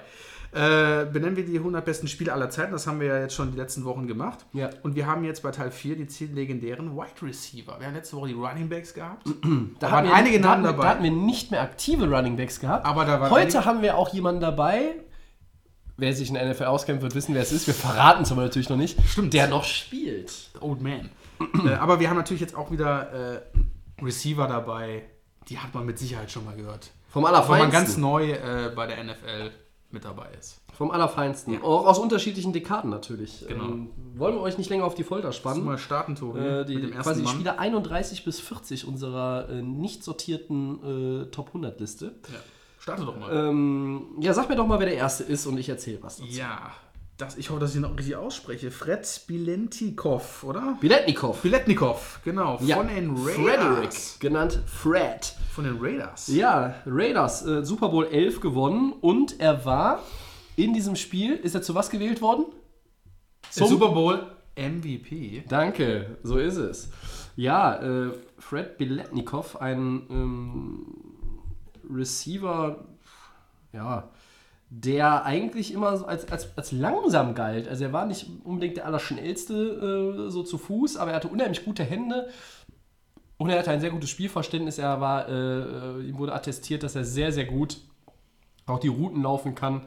Äh, benennen wir die 100 besten Spiele aller Zeiten. Das haben wir ja jetzt schon die letzten Wochen gemacht. Ja. Und wir haben jetzt bei Teil 4 die zehn legendären Wide Receiver. Wir haben letzte Woche die Running Backs gehabt. [CLEARS THROAT] Da, waren wir- einige Namen dabei. Da hatten wir nicht mehr aktive Running Backs gehabt. Aber da waren Heute haben wir auch jemanden dabei. Wer sich in der NFL auskennt, wird wissen, wer es ist. Wir verraten es aber natürlich noch nicht. Stimmt. Der noch spielt. Old Man. [CLEARS THROAT] äh, aber wir haben natürlich jetzt auch wieder äh, Receiver dabei. Die hat man mit Sicherheit schon mal gehört. Vom Weil man Allerfeinsten. ganz neu äh, bei der NFL mit dabei ist. Vom Allerfeinsten. Ja. Auch aus unterschiedlichen Dekaden natürlich. Genau. Ähm, wollen wir euch nicht länger auf die Folter spannen. mal starten, Tobi. Äh, die, mit dem ersten quasi Mann. Spieler 31 bis 40 unserer äh, nicht sortierten äh, Top 100 Liste. Ja. Starte doch mal. Ähm, ja, sag mir doch mal, wer der Erste ist und ich erzähle was dazu. Ja, das, ich hoffe, dass ich ihn auch richtig ausspreche. Fred Bilentikov, oder? Biletnikov. Biletnikov, genau. Ja. Von den Raiders. Frederick, genannt Fred. Von den Raiders. Ja, Raiders, äh, Super Bowl 11 gewonnen und er war in diesem Spiel, ist er zu was gewählt worden? Der Super Bowl MVP. Danke, so ist es. Ja, äh, Fred Biletnikov, ein ähm, Receiver, ja, der eigentlich immer so als, als, als langsam galt. Also er war nicht unbedingt der Allerschnellste äh, so zu Fuß, aber er hatte unheimlich gute Hände und er hatte ein sehr gutes Spielverständnis. Er war, äh, ihm wurde attestiert, dass er sehr, sehr gut auch die Routen laufen kann.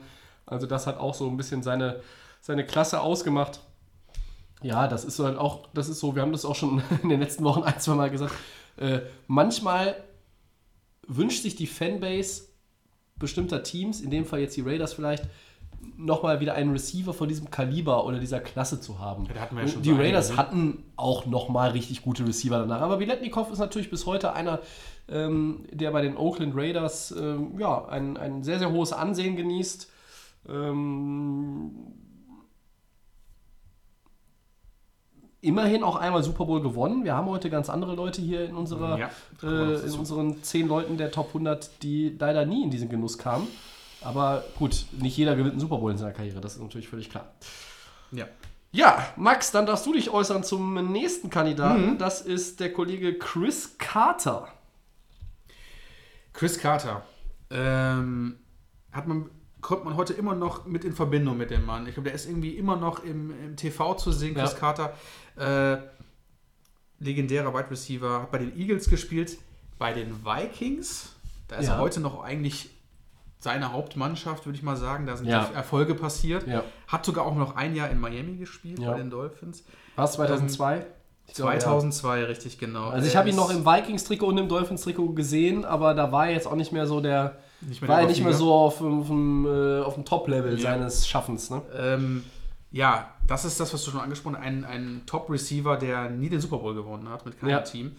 Also das hat auch so ein bisschen seine, seine Klasse ausgemacht. Ja, das ist halt auch, das ist so, wir haben das auch schon [LAUGHS] in den letzten Wochen ein, zwei Mal gesagt. Äh, manchmal wünscht sich die Fanbase bestimmter Teams, in dem Fall jetzt die Raiders vielleicht, nochmal wieder einen Receiver von diesem Kaliber oder dieser Klasse zu haben. ja schon die Raiders ne? hatten auch nochmal richtig gute Receiver danach. Aber Biletnikov ist natürlich bis heute einer, ähm, der bei den Oakland Raiders ähm, ja, ein, ein sehr, sehr hohes Ansehen genießt. Ähm, immerhin auch einmal Super Bowl gewonnen. Wir haben heute ganz andere Leute hier in unserer, Ja, äh, in unseren zehn Leuten der Top 100, die leider nie in diesen Genuss kamen. Aber gut, nicht jeder gewinnt einen Super Bowl in seiner Karriere, das ist natürlich völlig klar. Ja. Ja, Max, dann darfst du dich äußern zum nächsten Mhm. Kandidaten. Das ist der Kollege Chris Carter. Chris Carter. Ähm, hat man, kommt man heute immer noch mit in Verbindung mit dem Mann. Ich glaube, der ist irgendwie immer noch im, im TV zu sehen, Chris Ja. Carter. Äh, legendärer Wide Receiver, hat bei den Eagles gespielt, bei den Vikings. Da ist Ja. er heute noch eigentlich seine Hauptmannschaft, würde ich mal sagen. Da sind Ja. Erfolge passiert. Ja. Hat sogar auch noch ein Jahr in Miami gespielt, bei den Dolphins. War es 2002? Ich glaube, ja. 2002, richtig genau. Also ich habe ihn noch im Vikings-Trikot und im Dolphins-Trikot gesehen, aber da war er jetzt auch nicht mehr so der, nicht mehr war er nicht mehr so auf, dem- auf dem, äh, auf dem Top-Level seines Schaffens. Ne? Ähm, ja, das ist das, was du schon angesprochen hast. Ein, ein Top-Receiver, der nie den Super Bowl gewonnen hat mit keinem Ja. Team.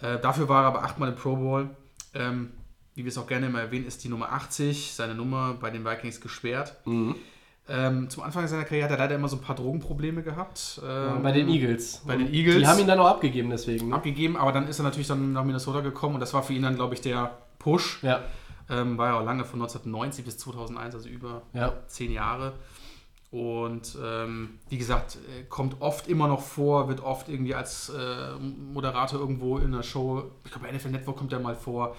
Äh, dafür war er aber achtmal im Pro Bowl. Ähm, wie wir es auch gerne immer erwähnen, ist die Nummer 80, seine Nummer bei den Vikings gesperrt. Mhm. Ähm, zum Anfang seiner Karriere hat er leider immer so ein paar Drogenprobleme gehabt. Ähm, Bei den Eagles. Bei den Eagles. Die haben ihn dann auch abgegeben deswegen. Ne? abgegeben, aber dann ist er natürlich dann nach Minnesota gekommen und das war für ihn dann, glaube ich, der Push. Ja, Ähm, war ja auch lange von 1990 bis 2001, also über ja. zehn Jahre. Und ähm, wie gesagt, äh, kommt oft immer noch vor, wird oft irgendwie als äh, Moderator irgendwo in einer Show, ich glaube bei NFL Network kommt er mal vor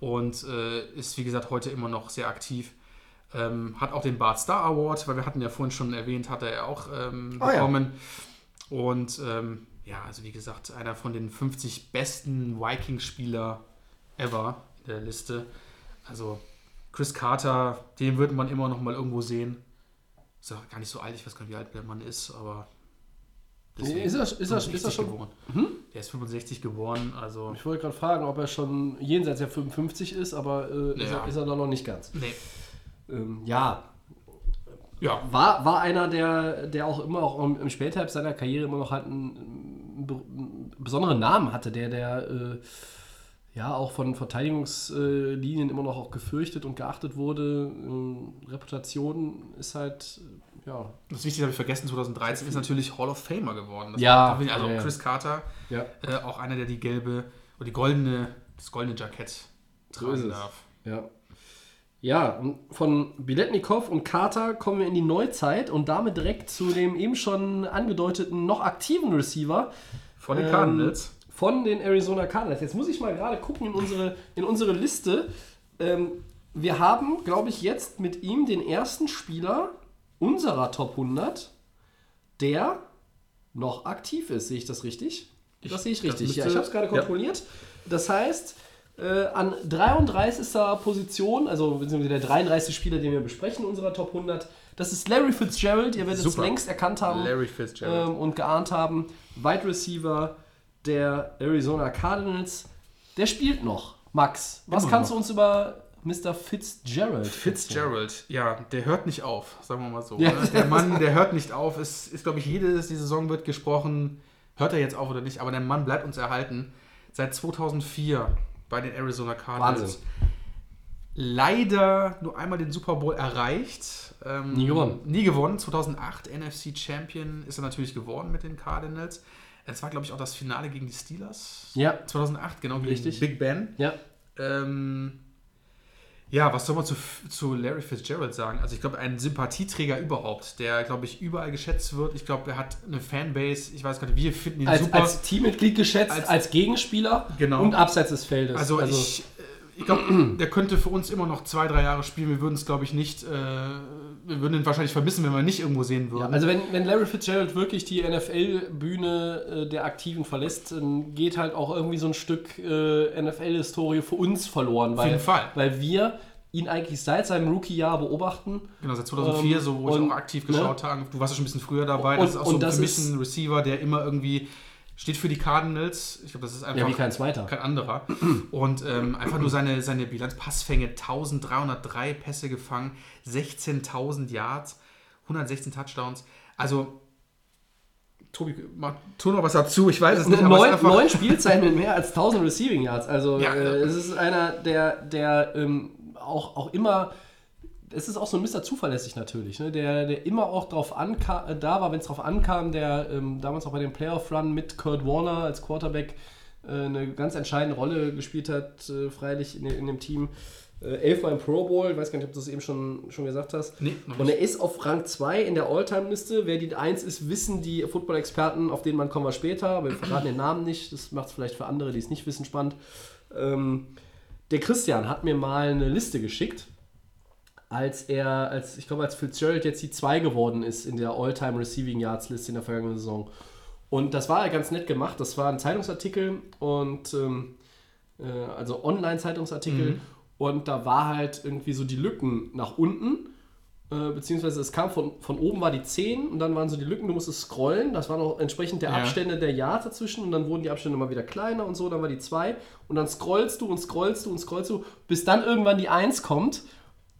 und äh, ist wie gesagt heute immer noch sehr aktiv. Ähm, hat auch den Bart Star Award, weil wir hatten ja vorhin schon erwähnt, hat er auch ähm, Ah, ja. bekommen. Und ähm, ja, also wie gesagt, einer von den 50 besten Vikings-Spieler ever in der Liste. Also Chris Carter, den wird man immer noch mal irgendwo sehen. Ist ja gar nicht so alt, ich weiß gar nicht, wie alt der Mann ist, aber. Ist er- ist er- ist er 65 schon- geboren. Der ist 65 geboren, also. Ich wollte gerade fragen, ob er schon jenseits der 55 ist, aber äh, ist, Ja. er, ist er da noch nicht ganz. Nee. Ähm, ja, Ja, war, war einer, der, der auch immer auch im, im Spätherbst seiner Karriere immer noch halt einen, einen einen besonderen Namen hatte, der, der äh, ja auch von Verteidigungslinien immer noch auch gefürchtet und geachtet wurde. Ähm, Reputation ist halt, ja, das Wichtigste habe ich vergessen, 2013 ist natürlich Hall of Famer geworden. Das Ja, war- also ja. Chris Carter, ja, äh, auch einer, der die gelbe oder die goldene, das goldene Jackett So tragen es. darf. ja. Ja, von Biletnikow und Carter kommen wir in die Neuzeit und damit direkt zu dem eben schon angedeuteten, noch aktiven Receiver, Von den Ähm, Cardinals. Von den Arizona Cardinals. Jetzt muss ich mal gerade gucken in unsere, in unsere Liste. Ähm, wir haben, glaube ich, jetzt mit ihm den ersten Spieler unserer Top 100, der noch aktiv ist. Sehe ich das richtig? Ich- das sehe ich richtig. ja, müsste- ich habe es gerade ja. kontrolliert. Das heißt, äh, an 33. Position, also beziehungsweise der 33. Spieler, den wir besprechen in unserer Top 100, das ist Larry Fitzgerald. Ihr werdet es Super. längst erkannt haben Larry Fitzgerald. ähm, und geahnt haben, Wide Receiver der Arizona Cardinals, der spielt noch. Max, was Immer kannst noch. du uns über Mr. Fitzgerald Fitzgerald, ja, der hört nicht auf, sagen wir mal so. Ja. Ne? Der Mann, der hört nicht auf. Es ist, glaube ich, jede die Saison wird gesprochen, hört er jetzt auf oder nicht, aber der Mann bleibt uns erhalten. Seit 2004 bei den Arizona Cardinals. Wahnsinn. Leider nur einmal den Super Bowl erreicht. Ähm, Nie gewonnen. Nie gewonnen. 2008 NFC Champion ist er natürlich geworden mit den Cardinals. Es war, glaube ich, auch das Finale gegen die Steelers. Ja. 2008, genau, gegen Richtig. Big Ben. Ja, Ähm, ja, was soll man zu, zu Larry Fitzgerald sagen? Also ich glaube, ein Sympathieträger überhaupt, der, glaube ich, überall geschätzt wird. Ich glaube, er hat eine Fanbase. Ich weiß gar nicht, wir finden ihn als, super. als Teammitglied geschätzt, als, Als- Gegenspieler Genau. und abseits des Feldes. also, ich, äh, ich glaube, [CLEARS THROAT] der könnte für uns immer noch zwei, drei Jahre spielen. Wir würden es, glaube ich, nicht, äh, wir würden ihn wahrscheinlich vermissen, wenn wir ihn nicht irgendwo sehen würden. Ja, also wenn, wenn Larry Fitzgerald wirklich die NFL-Bühne äh, der Aktiven verlässt, dann geht halt auch irgendwie so ein Stück äh, NFL-Historie für uns verloren. Weil, jeden Fall. Weil wir ihn eigentlich seit seinem Rookie-Jahr beobachten. Genau, seit 2004, Ähm, so wo ich und, auch aktiv ne? geschaut habe. Du warst ja schon ein bisschen früher dabei. Und- das ist auch so das für mich ein Receiver, der immer irgendwie steht für die Cardinals. Ich glaube, das ist einfach Ja, wie kein zweiter. kein anderer. Und ähm, einfach nur seine, seine Bilanz, Passfänge, 1303 Pässe gefangen, 16.000 Yards, 116 Touchdowns. Also, Tobi, mach, tu noch was dazu, ich weiß es nicht. es Neun, einfach- neun Spielzeiten mit mehr als 1000 Receiving Yards. Also Ja. äh, es ist einer, der, der ähm, auch, auch immer, es ist auch so ein Mr. Zuverlässig natürlich, ne? der, der immer auch drauf ankam, äh, da war, wenn es drauf ankam, der ähm, damals auch bei dem Playoff-Run mit Kurt Warner als Quarterback äh, eine ganz entscheidende Rolle gespielt hat, äh, freilich in, in dem Team. Äh, elfmal im Pro Bowl, ich weiß gar nicht, ob du das eben schon, schon gesagt hast. Nee, Und er ist auf Rang 2 in der All-Time-Liste. Wer die 1 ist, wissen die Football-Experten, auf den man kommen wir später, aber wir verraten den Namen nicht. Das macht es vielleicht für andere, die es nicht wissen, spannend. Ähm, der Christian hat mir mal eine Liste geschickt als er, als ich glaube, als Fitzgerald jetzt die 2 geworden ist in der All-Time Receiving Yards Liste in der vergangenen Saison. Und das war ganz nett gemacht. Das war ein Zeitungsartikel und ähm, äh, also Online-Zeitungsartikel. Und da war halt irgendwie so die Lücken nach unten. Äh, beziehungsweise es kam von, von oben war die 10 und dann waren so die Lücken, du musstest scrollen. Das waren auch entsprechend der Ja. Abstände der Yards dazwischen und dann wurden die Abstände mal wieder kleiner und so. Dann war die 2 und dann scrollst du und scrollst du und scrollst du, bis dann irgendwann die 1 kommt.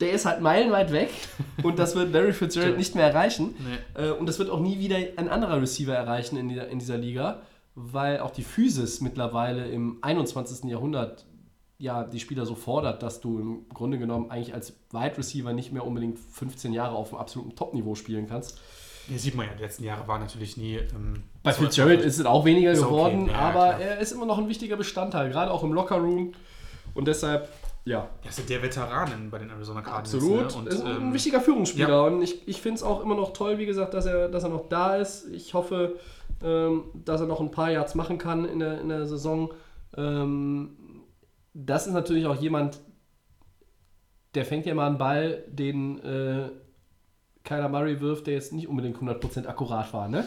Der ist halt meilenweit weg [LAUGHS] und das wird Larry Fitzgerald nicht mehr erreichen. Nee. Äh, und das wird auch nie wieder ein anderer Receiver erreichen in dieser, in dieser Liga, weil auch die Physis mittlerweile im 21. Jahrhundert ja die Spieler so fordert, dass du im Grunde genommen eigentlich als Wide Receiver nicht mehr unbedingt 15 Jahre auf dem absoluten Top-Niveau spielen kannst. Hier sieht man ja, die letzten Jahre waren natürlich nie. Ähm, Bei Fitzgerald ist es auch weniger Ist okay, geworden, ja, aber klar. er ist immer noch ein wichtiger Bestandteil, gerade auch im Lockerroom. Und deshalb, ja, Er ist ja der Veteran in- bei den Arizona Cardinals. Absolut. Ne? Und, ist ein ähm, wichtiger Führungsspieler. ja. Und ich, ich finde es auch immer noch toll, wie gesagt, dass er, dass er noch da ist. Ich hoffe, ähm, dass er noch ein paar Yards machen kann in der, in der Saison. Ähm, das ist natürlich auch jemand, der fängt ja mal einen Ball, den äh, Kyler Murray wirft, der jetzt nicht unbedingt 100% akkurat war. Ne?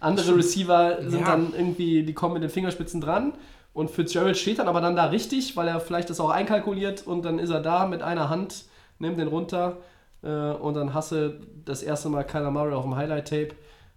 Andere Receiver sind Ja. dann irgendwie, die kommen mit den Fingerspitzen dran. Und Fitzgerald steht dann aber dann da richtig, weil er vielleicht das auch einkalkuliert und dann ist er da mit einer Hand, nimmt den runter äh, und dann hasse das erste Mal Kyler Murray auf dem Highlight-Tape.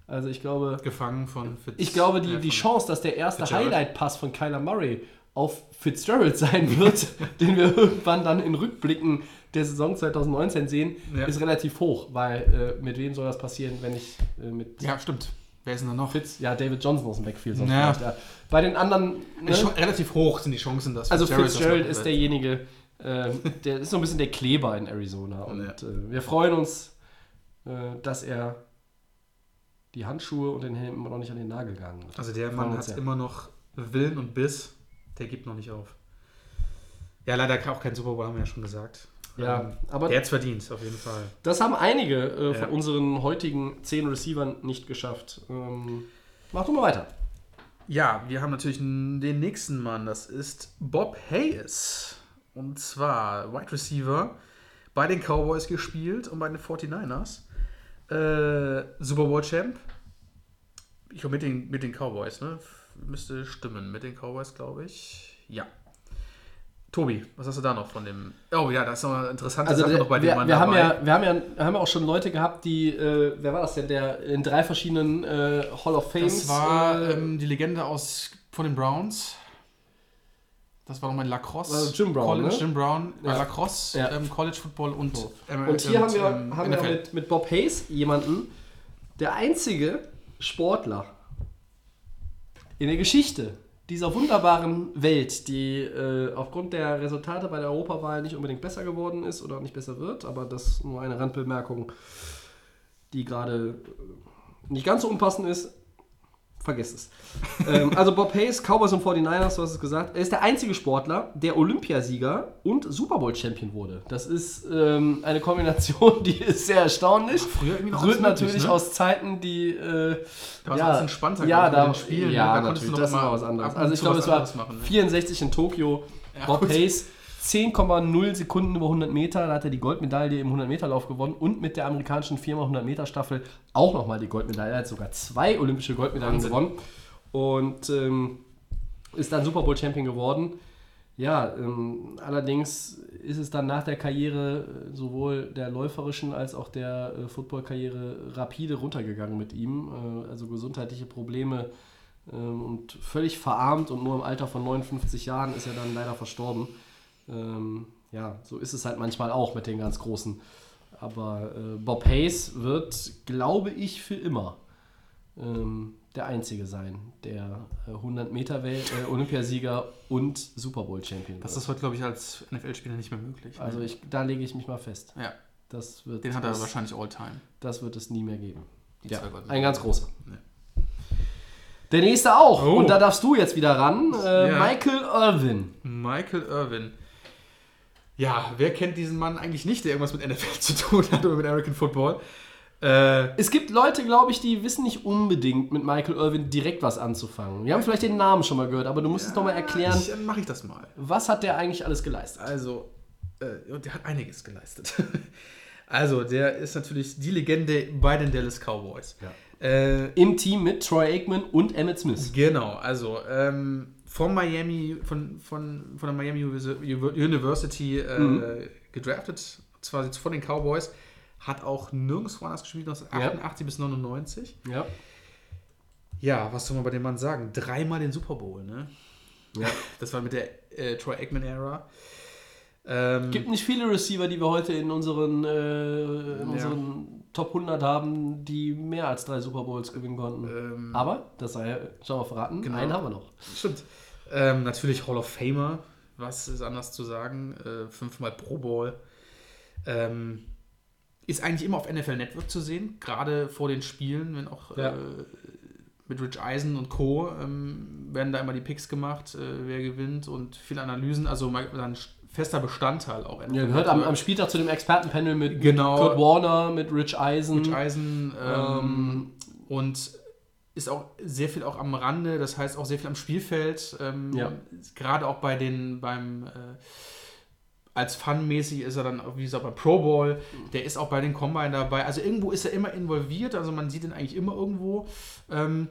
Also ich glaube, gefangen von Fitz. ich glaube, die, äh, die Chance, dass der erste Fitzgerald. Highlight-Pass von Kyler Murray auf Fitzgerald sein wird, [LAUGHS] den wir irgendwann dann in Rückblicken der Saison 2019 sehen, Ja. ist relativ hoch, weil äh, mit wem soll das passieren, wenn ich äh, mit Ja, stimmt. Wer ist denn da noch? Fitz, ja, David Johnson aus dem Backfield. Sonst Ja. ja. Bei den anderen, ne? Relativ hoch sind die Chancen, dass also Fitzgerald das Fitzgerald ist derjenige, ähm, der ist so ein bisschen der Kleber in Arizona und Ja. äh, wir freuen uns, äh, dass er die Handschuhe und den Helm immer noch nicht an den Nagel gegangen hat. Also der Mann hat sehr. immer noch Willen und Biss. Der gibt noch nicht auf. Ja, leider auch kein Super Bowl, haben wir ja schon gesagt. Ja, Ähm, aber der hat's verdient, auf jeden Fall. Das haben einige äh, von Ja. unseren heutigen zehn Receivern nicht geschafft. Ähm, mach du mal weiter. Ja, wir haben natürlich den nächsten Mann, das ist Bob Hayes. Und zwar Wide Receiver bei den Cowboys gespielt und bei den 49ers. Äh, Super Bowl Champ. Ich glaube mit den, mit den Cowboys, ne? Müsste stimmen. Mit den Cowboys, glaube ich. Ja. Tobi, was hast du da noch von dem? Oh ja, das ist noch eine interessante Also Sache der, noch bei wir, dem Mann wir, haben ja, wir haben ja haben ja auch schon Leute gehabt, die, äh, wer war das denn, der in drei verschiedenen äh, Hall of Fames. Das war äh, ähm, die Legende aus von den Browns. Das war nochmal Lacrosse. Also Jim Brown, College, ne? Jim Brown, äh, Ja. Lacrosse, Ja. Ähm, College Football und. ähm, und hier haben wir, ähm, haben wir mit, mit Bob Hayes jemanden, der einzige Sportler in der Geschichte dieser wunderbaren Welt, die äh, aufgrund der Resultate bei der Europawahl nicht unbedingt besser geworden ist oder nicht besser wird, aber das nur eine Randbemerkung, die gerade äh, nicht ganz so unpassend ist. Vergesst es. ähm, also Bob Hayes, Cowboys und 49ers, du hast es gesagt, er ist der einzige Sportler, der Olympiasieger und Super Bowl Champion wurde. Das ist ähm, eine Kombination, [LAUGHS] die ist sehr erstaunlich. früher irgendwie noch Rührt natürlich ne? aus Zeiten, die äh, Da war es ja, alles entspannter, ja, da, Spielen, ne? ja, Da konntest du natürlich, noch das mal was anderes. Also ich glaube, es war anderes machen, ne? 64 in Tokio. Ja, Bob. Hayes 10,0 Sekunden über 100 Meter, da hat er die Goldmedaille im 100-Meter-Lauf gewonnen und mit der amerikanischen 4x100-Meter-Staffel auch nochmal die Goldmedaille. Er hat sogar zwei olympische Goldmedaillen Wahnsinn. gewonnen und ähm, ist dann Super Bowl-Champion geworden. Ja, ähm, allerdings ist es dann nach der Karriere äh, sowohl der läuferischen als auch der äh, Football-Karriere rapide runtergegangen mit ihm. Äh, also gesundheitliche Probleme ähm, und völlig verarmt und nur im Alter von 59 Jahren ist er dann leider verstorben. Ähm, ja, so ist es halt manchmal auch mit den ganz Großen. Aber äh, Bob Hayes wird, glaube ich, für immer ähm, der Einzige sein, der äh, 100 Meter Wel äh, Olympiasieger und Super Bowl Champion Das wird. ist heute, glaube ich, als NFL-Spieler nicht mehr möglich. ne? Also ich, da lege ich mich mal fest. ja, Das wird den hat er es, wahrscheinlich All-Time. Das wird es nie mehr geben. Die Ja, ein ganz großer. Ja. Der nächste auch. Oh. Und da darfst du jetzt wieder ran. Äh, Ja. Michael Irvin. Michael Irvin. Ja, wer kennt diesen Mann eigentlich nicht, der irgendwas mit NFL [LAUGHS] zu tun hat oder mit American Football? Äh, Es gibt Leute, glaube ich, die wissen nicht unbedingt mit Michael Irvin direkt was anzufangen. Wir haben vielleicht den Namen schon mal gehört, aber du musst es doch mal erklären, dann mache ich das mal. was hat der eigentlich alles geleistet? Also, äh, der hat einiges geleistet. [LAUGHS] Also, der ist natürlich die Legende bei den Dallas Cowboys. Äh, Im Team mit Troy Aikman und Emmett Smith. genau, also ähm, von Miami, von, von, von der Miami University äh, Mhm. gedraftet, zwar jetzt von den Cowboys, hat auch nirgendwo anders gespielt, 1988 bis 99. Ja. Ja, was soll man bei dem Mann sagen? Dreimal den Super Bowl, ne? ja. [LAUGHS] Das war mit der äh, Troy Aikman-Ära. Ähm, Gibt nicht viele Receiver, die wir heute in unseren, äh, in unseren Top 100 haben, die mehr als drei Super Bowls gewinnen konnten. Ähm, Aber, das sei schon mal verraten, Genau. einen haben wir noch. Stimmt. Ähm, natürlich Hall of Famer, was ist anders zu sagen? Äh, fünfmal Pro Bowl. Ähm, ist eigentlich immer auf NFL Network zu sehen, gerade vor den Spielen, wenn auch Ja. äh, mit Rich Eisen und Co. Ähm, werden da immer die Picks gemacht, äh, wer gewinnt und viele Analysen, also ein fester Bestandteil auch. NFL Ja, gehört am, am Spieltag zu dem Expertenpanel mit Genau. Kurt Warner, mit Rich Eisen. Rich Eisen ähm, Ähm, und ist auch sehr viel auch am Rande, das heißt auch sehr viel am Spielfeld. Ähm, Ja. Gerade auch bei den beim äh, als Fun-mäßig ist er dann, auch, wie gesagt, bei Pro Bowl, der ist auch bei den Combine dabei. Also irgendwo ist er immer involviert, also man sieht ihn eigentlich immer irgendwo. Ähm,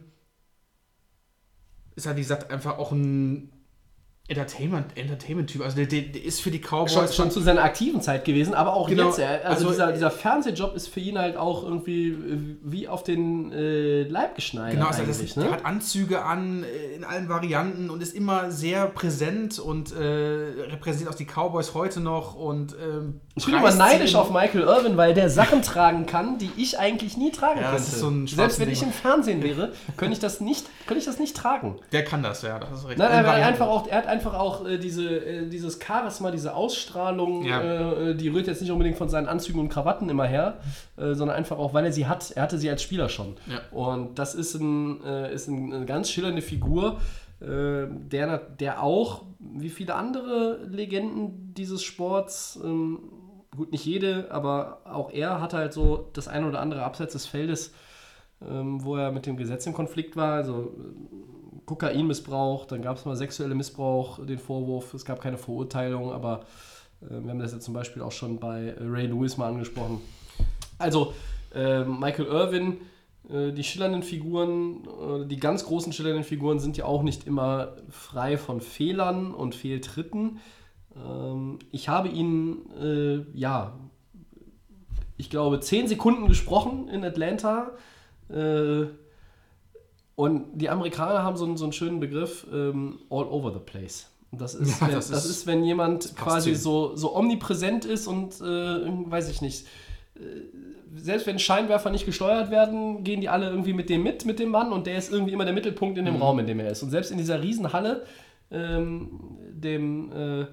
ist halt, wie gesagt, einfach auch ein Entertainment, Entertainment-Typ. Also der, der, der ist für die Cowboys schon, schon zu seiner aktiven Zeit gewesen, aber auch Genau, jetzt. Also also- dieser, dieser Fernsehjob ist für ihn halt auch irgendwie äh, wie auf den äh, Leib geschneidert. Genau, also das, eigentlich, der ne? hat Anzüge an äh, in allen Varianten und ist immer sehr präsent und äh, repräsentiert auch die Cowboys heute noch und ähm, Ich bin immer neidisch auf Michael Irvin, weil der Sachen tragen kann, die ich eigentlich nie tragen Ja, könnte. das ist so ein Selbst wenn ich im Fernsehen wäre, könnte ich das nicht, könnte ich das nicht tragen. Der kann das, ja, das ist recht. Nein, In er, einfach auch, er hat einfach auch äh, diese, äh, dieses Charisma, diese Ausstrahlung, Ja. äh, die rührt jetzt nicht unbedingt von seinen Anzügen und Krawatten immer her, äh, sondern einfach auch, weil er sie hat. Er hatte sie als Spieler schon. Ja. Und das ist, ein, äh, ist ein, eine ganz schillernde Figur, äh, der, der auch, wie viele andere Legenden dieses Sports, ähm, gut, nicht jede, aber auch er hat halt so das eine oder andere abseits des Feldes, ähm, wo er mit dem Gesetz in Konflikt war. Also Kokainmissbrauch, dann gab es mal sexuelle Missbrauch, den Vorwurf, es gab keine Verurteilung, aber äh, wir haben das ja zum Beispiel auch schon bei äh, Ray Lewis mal angesprochen. Also äh, Michael Irvin, äh, die schillernden Figuren, äh, die ganz großen schillernden Figuren sind ja auch nicht immer frei von Fehlern und Fehltritten. Ähm, ich habe ihn, äh, ja, ich glaube, zehn Sekunden gesprochen in Atlanta. Äh, und die Amerikaner haben so einen, so einen schönen Begriff, ähm, all over the place. Das [LAUGHS] ist, Ja, wenn, das das, ist- ist, wenn jemand quasi hin. so, so omnipräsent ist und, äh, weiß ich nicht, äh, selbst wenn Scheinwerfer nicht gesteuert werden, gehen die alle irgendwie mit dem mit, mit dem Mann und der ist irgendwie immer der Mittelpunkt in dem Raum, in dem er ist. Und selbst in dieser Riesenhalle, ähm, dem, äh,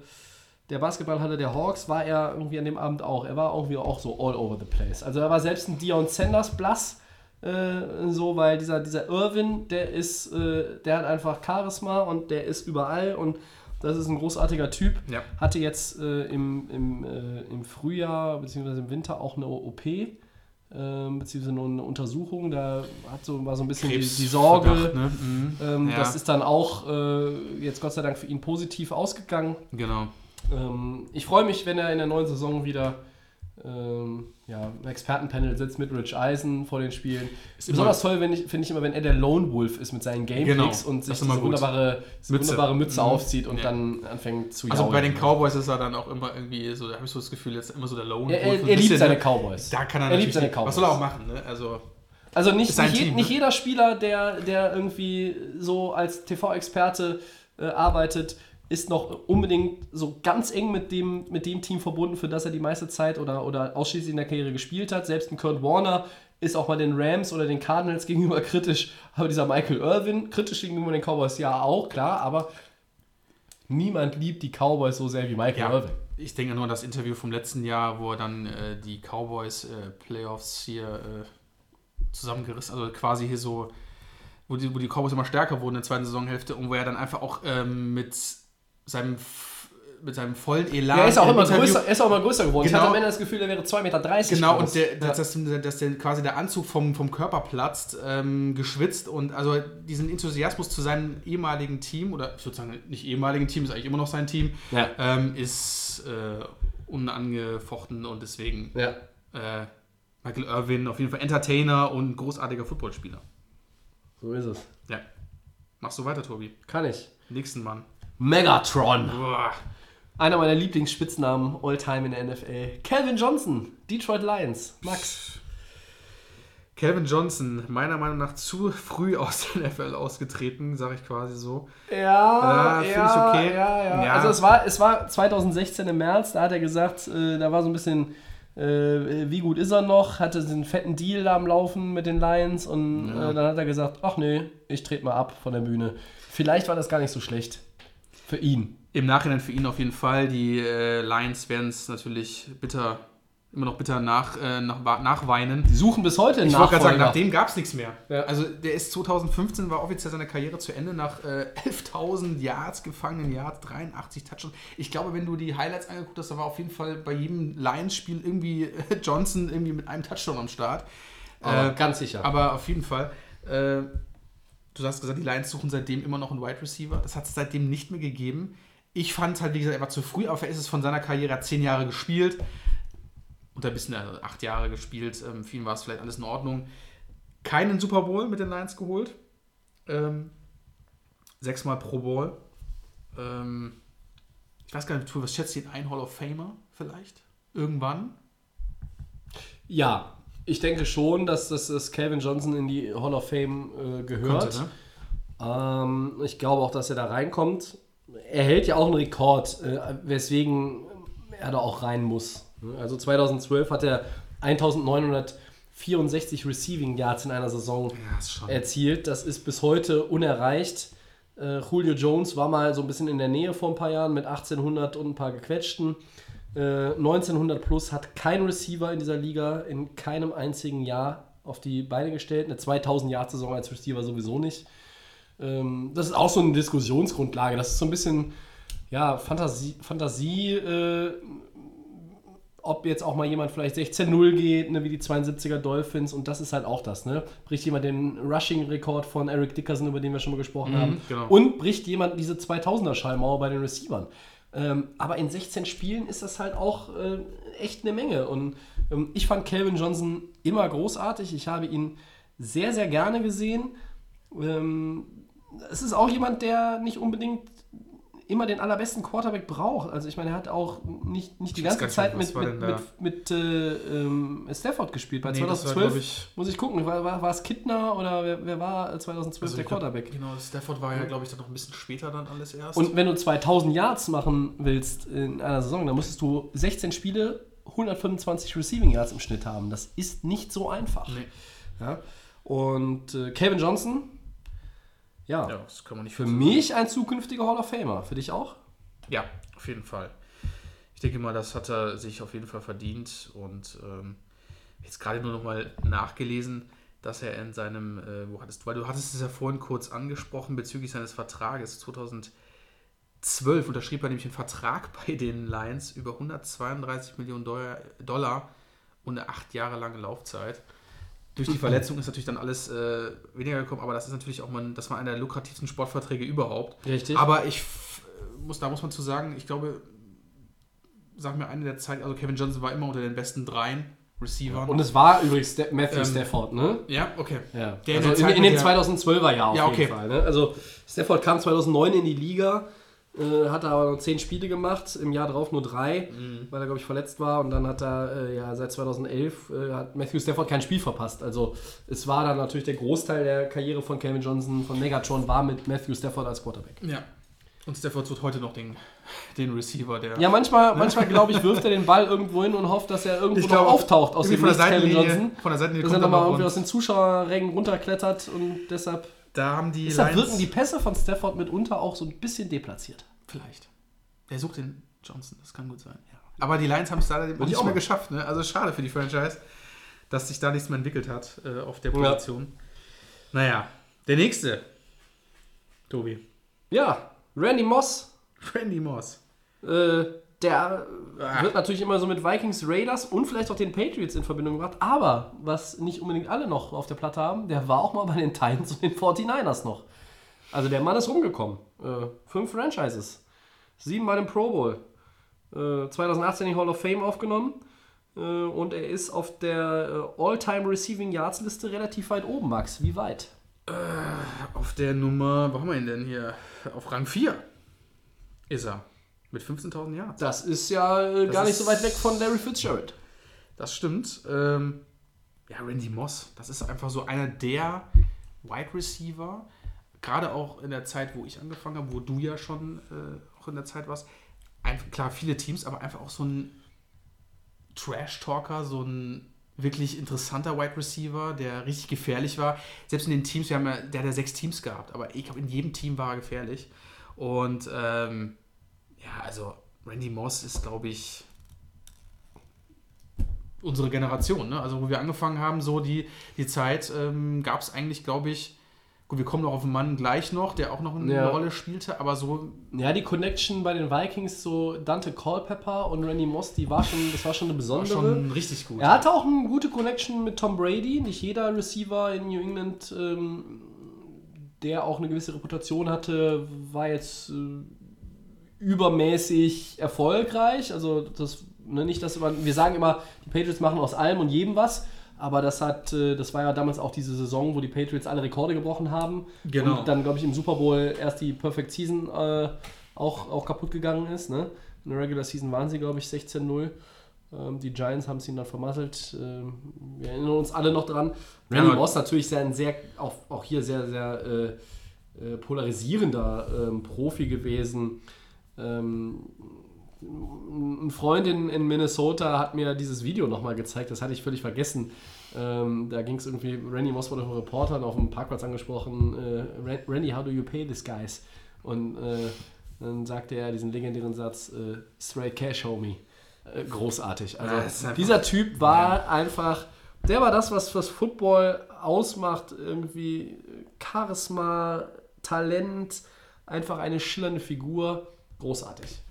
der Basketballhalle der Hawks, war er irgendwie an dem Abend auch. Er war irgendwie auch so all over the place. Also er war selbst ein Dion Sanders blass, äh, so, weil dieser, dieser Irvin, der ist, äh, der hat einfach Charisma und der ist überall und das ist ein großartiger Typ. Ja. Hatte jetzt äh, im, im, äh, im Frühjahr bzw. im Winter auch eine OP, äh, beziehungsweise nur eine Untersuchung. Da hat so, war so ein bisschen die, die Sorge. Verdacht, ne? Mhm. Ähm, Ja. Das ist dann auch äh, jetzt Gott sei Dank für ihn positiv ausgegangen. Genau. Ähm, ich freue mich, wenn er in der neuen Saison wieder ähm, ja, im Expertenpanel sitzt mit Rich Eisen vor den Spielen. Ist Besonders toll finde ich immer, wenn er der Lone Wolf ist mit seinen Gamepicks Genau, und sich diese wunderbare Mütze, wunderbare Mütze Mhm. aufzieht und Ja. dann anfängt zu Also jaulen. bei den Cowboys ist er dann auch immer irgendwie so, da habe ich so das Gefühl, jetzt immer so der Lone Er, er, Wolf, ein er liebt seine ne? Cowboys. Da kann er, er liebt seine nicht- Cowboys. Was soll er auch machen, ne? Also, Also nicht, nicht, Team, nicht ne? jeder Spieler, der, der irgendwie so als TV-Experte äh, arbeitet, ist noch unbedingt so ganz eng mit dem, mit dem Team verbunden, für das er die meiste Zeit oder, oder ausschließlich in der Karriere gespielt hat. Selbst ein Kurt Warner ist auch mal den Rams oder den Cardinals [LAUGHS] gegenüber kritisch, aber dieser Michael Irvin kritisch gegenüber den Cowboys ja auch, klar, aber niemand liebt die Cowboys so sehr wie Michael ja. Irvin. Ich denke nur an das Interview vom letzten Jahr, wo er dann äh, die Cowboys äh, Playoffs hier äh, zusammengerissen, also quasi hier so, wo die, wo die Cowboys immer stärker wurden in der zweiten Saisonhälfte und wo er dann einfach auch ähm, mit seinem mit seinem vollen Elan. Er ist auch, im immer Interview- größer, er ist auch immer größer geworden. Ich Genau. hatte am Ende das Gefühl, er wäre 2,30 Meter Genau, groß. und der, Ja. dass, dass, der quasi der Anzug vom, vom Körper platzt, ähm, geschwitzt und also diesen Enthusiasmus zu seinem ehemaligen Team, oder ich würde sagen, nicht ehemaligen Team, ist eigentlich immer noch sein Team, Ja. ähm, ist äh, unangefochten und deswegen Ja. Äh, Michael Irvin, auf jeden Fall Entertainer und großartiger Footballspieler. So ist es. Ja. Machst du weiter, Tobi? Kann ich. Nächsten Mann. Megatron. Boah. Einer meiner Lieblingsspitznamen all time in der NFL. Calvin Johnson, Detroit Lions. Max. Calvin Johnson, meiner Meinung nach zu früh aus der NFL ausgetreten, sage ich quasi so. Ja, Ja, find ich okay. Ja, ja. Ja. Also es war, es war 2016 im März, da hat er gesagt, äh, da war so ein bisschen, äh, wie gut ist er noch, hatte so einen fetten Deal da am Laufen mit den Lions und äh, dann hat er gesagt, ach nee, ich trete mal ab von der Bühne. Vielleicht war das gar nicht so schlecht für ihn. Im Nachhinein für ihn auf jeden Fall. Die äh, Lions werden es natürlich bitter, immer noch bitter nach, äh, nach, nachweinen. Die suchen bis heute einen Ich wollte gerade sagen, nach dem gab es nichts mehr. Ja. Also der ist 2015, war offiziell seine Karriere zu Ende nach äh, 11.000 Yards, gefangenen Yards, 83 Touchdowns. Ich glaube, wenn du die Highlights angeguckt hast, da war auf jeden Fall bei jedem Lions-Spiel irgendwie äh, Johnson irgendwie mit einem Touchdown am Start. Aber Äh, ganz sicher. aber auf jeden Fall. Du hast gesagt, die Lions suchen seitdem immer noch einen Wide Receiver. Das hat es seitdem nicht mehr gegeben. Ich fand halt, wie gesagt, war zu früh, aber er ist es von seiner Karriere er zehn Jahre gespielt. Und ein bisschen also acht Jahre gespielt. Ähm, ihn war es vielleicht alles in Ordnung. Keinen Super Bowl mit den Lions geholt. Ähm, sechsmal Pro Bowl. Ähm, ich weiß gar nicht, was schätzt ihr ein Hall of Famer vielleicht? Irgendwann? Ja, ich denke schon, dass das, Calvin Johnson in die Hall of Fame äh, gehört. Könnte, ne? Ähm, ich glaube auch, dass er da reinkommt. Er hält ja auch einen Rekord, äh, weswegen er da auch rein muss. Also 2012 hat er 1964 Receiving Yards in einer Saison Ja, erzielt. Das ist bis heute unerreicht. Äh, Julio Jones war mal so ein bisschen in der Nähe vor ein paar Jahren mit 1800 und ein paar gequetschten. Äh, 1900 plus hat kein Receiver in dieser Liga in keinem einzigen Jahr auf die Beine gestellt. Eine 2000 Jahr Saison als Receiver sowieso nicht. Ähm, das ist auch so eine Diskussionsgrundlage. Das ist so ein bisschen ja, Fantasie, Fantasie äh, ob jetzt auch mal jemand vielleicht 16-0 geht, ne, wie die 72er Dolphins und das ist halt auch das, ne? Bricht jemand den Rushing-Rekord von Eric Dickerson, über den wir schon mal gesprochen haben, genau. und bricht jemand diese 2000er-Schallmauer bei den Receivern. Ähm, aber in 16 Spielen ist das halt auch äh, echt eine Menge und ähm, ich fand Calvin Johnson immer großartig. Ich habe ihn sehr, sehr gerne gesehen. Ähm, es ist auch jemand, der nicht unbedingt immer den allerbesten Quarterback braucht. Also ich meine, er hat auch nicht, nicht die ganze Zeit mit, war mit, mit, mit äh, ähm, Stafford gespielt. Bei Nee, das war, 2012 glaub ich- muss ich gucken, war, war, war es Kittner oder wer, wer war 2012 Also der glaub, Quarterback? Genau, Stafford war ja, glaube ich, dann noch ein bisschen später dann alles erst. Und wenn du 2000 Yards machen willst in einer Saison, dann musstest du 16 Spiele, 125 Receiving Yards im Schnitt haben. Das ist nicht so einfach. nee. Ja? Und äh, Calvin Johnson, ja, Ja, das kann man nicht für mich ein zukünftiger Hall of Famer. Für dich auch? Ja, auf jeden Fall. Ich denke mal, das hat er sich auf jeden Fall verdient und ähm, jetzt gerade nur noch mal nachgelesen, dass er in seinem, äh, wo hattest du, weil du hattest es ja vorhin kurz angesprochen bezüglich seines Vertrages 2012 unterschrieb er nämlich einen Vertrag [LAUGHS] bei den Lions über 132 Millionen Dollar und eine acht Jahre lange Laufzeit. Durch die Verletzung ist natürlich dann alles äh, weniger gekommen, aber das ist natürlich auch mal, das war einer der lukrativsten Sportverträge überhaupt. Richtig. Aber ich f- muss, da muss man zu sagen, ich glaube, sag mir eine der Zeit, also Kevin Johnson war immer unter den besten dreien Receivern. Und es war übrigens Sta- Matthew Ähm, Stafford, ne? ja, okay. Ja. Also in, in dem der- 2012er Jahr auf Ja, jeden okay. Fall. Ne? Also Stafford kam 2009 in die Liga, äh, hatte aber noch zehn Spiele gemacht, im Jahr drauf nur drei, Mhm. weil er, glaube ich, verletzt war. Und dann hat er, äh, ja, seit 2011 äh, hat Matthew Stafford kein Spiel verpasst. Also es war dann natürlich der Großteil der Karriere von Kevin Johnson, von Megatron, war mit Matthew Stafford als Quarterback. Ja. Und Stafford sucht heute noch den, den Receiver, der. Ja, manchmal, [LAUGHS] manchmal glaube ich, wirft er den Ball irgendwo hin und hofft, dass er irgendwo Ich noch auftaucht aus dem Seitenlinie- Johnson. von der Seitenlinie dass er er nochmal noch irgendwie aus den Zuschauerrängen runterklettert und deshalb Da haben die Deshalb Lions. wirken die Pässe von Stafford mitunter auch so ein bisschen deplatziert. Vielleicht. Er sucht den Johnson, das kann gut sein. Ja. Aber die Lions haben es leider ich nicht mehr geschafft. Ne? Also schade für die Franchise, dass sich da nichts mehr entwickelt hat äh, auf der Ja. Position. Naja, der nächste. Tobi. Ja, Randy Moss, Randy Moss. äh, der Ah. wird natürlich immer so mit Vikings, Raiders und vielleicht auch den Patriots in Verbindung gebracht. Aber was nicht unbedingt alle noch auf der Platte haben, der war auch mal bei den Titans und den 49ers noch. Also der Mann ist rumgekommen. Äh, fünf Franchises. Sieben bei dem Pro Bowl. Äh, 2018 in die Hall of Fame aufgenommen. Äh, und er ist auf der äh, All-Time Receiving Yards Liste relativ weit oben, Max. Wie weit? Auf der Nummer, wo haben wir ihn denn hier? Auf Rang 4 ist er. Mit 15.000 Yards. Das ist ja äh, Das gar nicht ist- so weit weg von Larry Fitzgerald. Das stimmt. Ähm, ja, Randy Moss, das ist einfach so einer der Wide Receiver, gerade auch in der Zeit, wo ich angefangen habe, wo du ja schon äh, auch in der Zeit warst. Einfach, klar, viele Teams, aber einfach auch so ein Trash-Talker, so ein wirklich interessanter Wide Receiver, der richtig gefährlich war. Selbst in den Teams, wir haben ja, der hat ja sechs Teams gehabt, aber ich glaube, in jedem Team war er gefährlich. Und ähm, ja, also Randy Moss ist, glaube ich, unsere Generation, ne? Also wo wir angefangen haben, so die, die Zeit, ähm, gab es eigentlich, glaube ich, gut, wir kommen noch auf einen Mann gleich noch, der auch noch eine Ja. Rolle spielte, aber so, Ja, die Connection bei den Vikings, so Dante Culpepper und Randy Moss, die war schon, das war schon eine war besondere. schon richtig gut. Er hatte auch eine gute Connection mit Tom Brady. Nicht jeder Receiver in New England, ähm, der auch eine gewisse Reputation hatte, war jetzt äh, übermäßig erfolgreich. Also das, ne, nicht, dass man, wir sagen immer, die Patriots machen aus allem und jedem was. Aber das hat, äh, das war ja damals auch diese Saison, wo die Patriots alle Rekorde gebrochen haben. Genau. Und dann, glaube ich, im Super Bowl erst die Perfect Season äh, auch, auch kaputt gegangen ist. Ne? In der Regular Season waren sie, glaube ich, 16-0. Ähm, die Giants haben es ihnen dann vermasselt. Ähm, wir erinnern uns alle noch dran. Randy Moss natürlich sehr, sehr, auch, auch hier sehr, sehr äh, äh, polarisierender ähm, Profi gewesen. Ähm, ein Freund in, in Minnesota hat mir dieses Video nochmal gezeigt, das hatte ich völlig vergessen. Ähm, da ging es irgendwie, Randy Moss wurde von Reportern auf dem Parkplatz angesprochen, äh, "Ran- Randy, how do you pay these guys? Und äh, dann sagte er diesen legendären Satz, äh, straight cash, homie. Äh, großartig. Also Ja, dieser Typ war einfach, der war das, was, was Football ausmacht, irgendwie Charisma, Talent, einfach eine schillernde Figur. Großartig.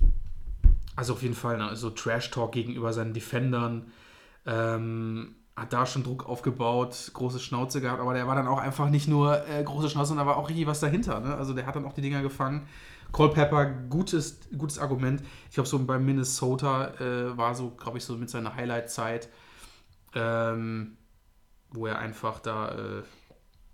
Also auf jeden Fall, ne? also Trash-Talk gegenüber seinen Defendern. Ähm, hat da schon Druck aufgebaut, große Schnauze gehabt, aber der war dann auch einfach nicht nur äh, große Schnauze, sondern da war auch richtig was dahinter. Ne? Also der hat dann auch die Dinger gefangen. Cole Pepper, gutes, gutes Argument. Ich glaube, so bei Minnesota äh, war so, glaube ich, so mit seiner Highlight-Zeit, ähm, wo er einfach da äh,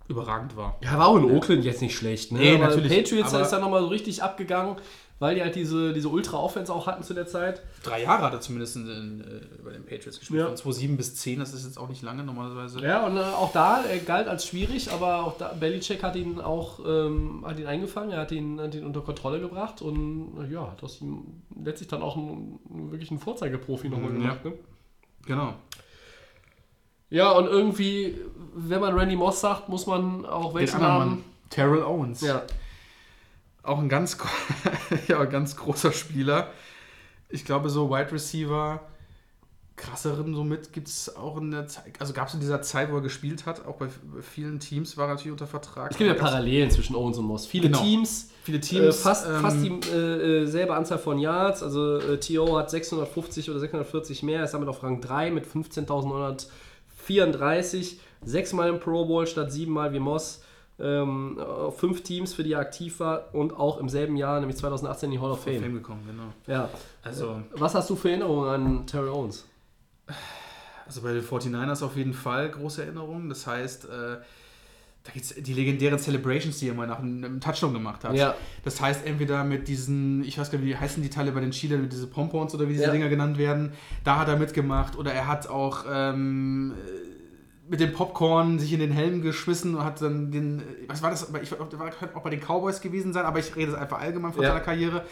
überragend war. Ja, war auch in Oakland jetzt nicht schlecht. Ne? Nee, aber natürlich, Patriots da aber- ist dann nochmal so richtig abgegangen, weil die halt diese, diese Ultra-Offense auch hatten zu der Zeit. Drei Jahre hat er zumindest in, in, äh, bei den Patriots gespielt. Ja. Von 2007 bis 10, das ist jetzt auch nicht lange normalerweise. Ja, und äh, auch da, er galt als schwierig, aber auch da, Belichick hat ihn auch ähm, hat ihn eingefangen, er hat ihn, hat ihn unter Kontrolle gebracht und äh, ja, hat aus ihm letztlich dann auch einen, einen wirklichen Vorzeigeprofi nochmal Mhm, gemacht. Ne? Genau. Ja, und irgendwie, wenn man Randy Moss sagt, muss man auch welchen. Mann, Terrell Owens. Ja, Auch ein ganz, [LAUGHS] ja, ganz großer Spieler. Ich glaube, so Wide Receiver, krasseren somit gibt es auch in der Zeit. Also gab es in dieser Zeit, wo er gespielt hat, auch bei vielen Teams war er natürlich unter Vertrag. es gibt ja Parallelen zwischen Owens und Moss. Viele Genau. Teams, Viele äh, Teams. fast, ähm, fast die äh, äh, selbe Anzahl von Yards. Also äh, T.O. hat 650 oder 640 mehr, ist damit auf Rang 3 mit 15.934. Sechsmal im Pro Bowl statt siebenmal wie Moss. Ähm, auf fünf Teams, für die er aktiv war und auch im selben Jahr, nämlich 2018, in die Hall of Fame. Fame. gekommen, genau. Ja. Also, Was hast du für Erinnerungen an Terry Owens? also bei den 49ers auf jeden Fall große Erinnerungen. Das heißt, äh, da gibt es die legendären Celebrations, die er mal nach einem, Touchdown gemacht hat. Ja. Das heißt, entweder mit diesen, ich weiß gar nicht, wie heißen die Teile bei den Cheerleadern, diese Pompons oder wie diese Ja. Dinger genannt werden, da hat er mitgemacht oder er hat auch ähm, mit dem Popcorn sich in den Helm geschmissen und hat dann den, was war das, ich glaube, der war könnte auch bei den Cowboys gewesen sein, aber ich rede es einfach allgemein von Ja. seiner Karriere.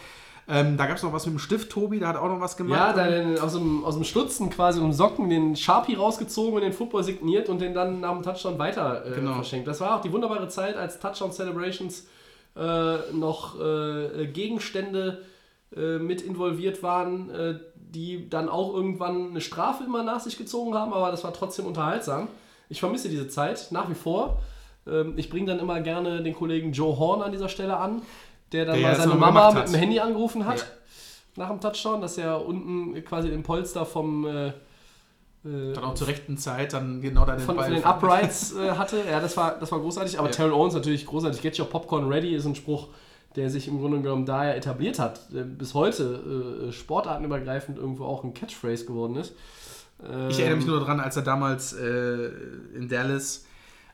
Ähm, da gab es noch was mit dem Stift, Tobi, da hat auch noch was gemacht. Ja, dann aus dem, aus dem Stutzen quasi um Socken den Sharpie rausgezogen und den Football signiert und den dann nach dem Touchdown weiter äh, Genau. verschenkt. Das war auch die wunderbare Zeit, als Touchdown Celebrations äh, noch äh, Gegenstände äh, mit involviert waren, äh, die dann auch irgendwann eine Strafe immer nach sich gezogen haben, aber das war trotzdem unterhaltsam. Ich vermisse diese Zeit nach wie vor. Ähm, ich bringe dann immer gerne den Kollegen Joe Horn an dieser Stelle an, der dann Der mal seine Mama mit dem Handy angerufen hat Ja. nach dem Touchdown, dass er unten quasi den Polster vom äh, Dann auch zur rechten Zeit dann genau da den von, Ball von den. Uprights äh, hatte. Ja, das war, das war großartig. Aber Ja. Terrell Owens natürlich großartig. Get your popcorn ready ist ein Spruch, der sich im Grunde genommen daher etabliert hat. Der bis heute äh, sportartenübergreifend irgendwo auch ein Catchphrase geworden ist. Ich erinnere mich nur daran, als er damals äh, in Dallas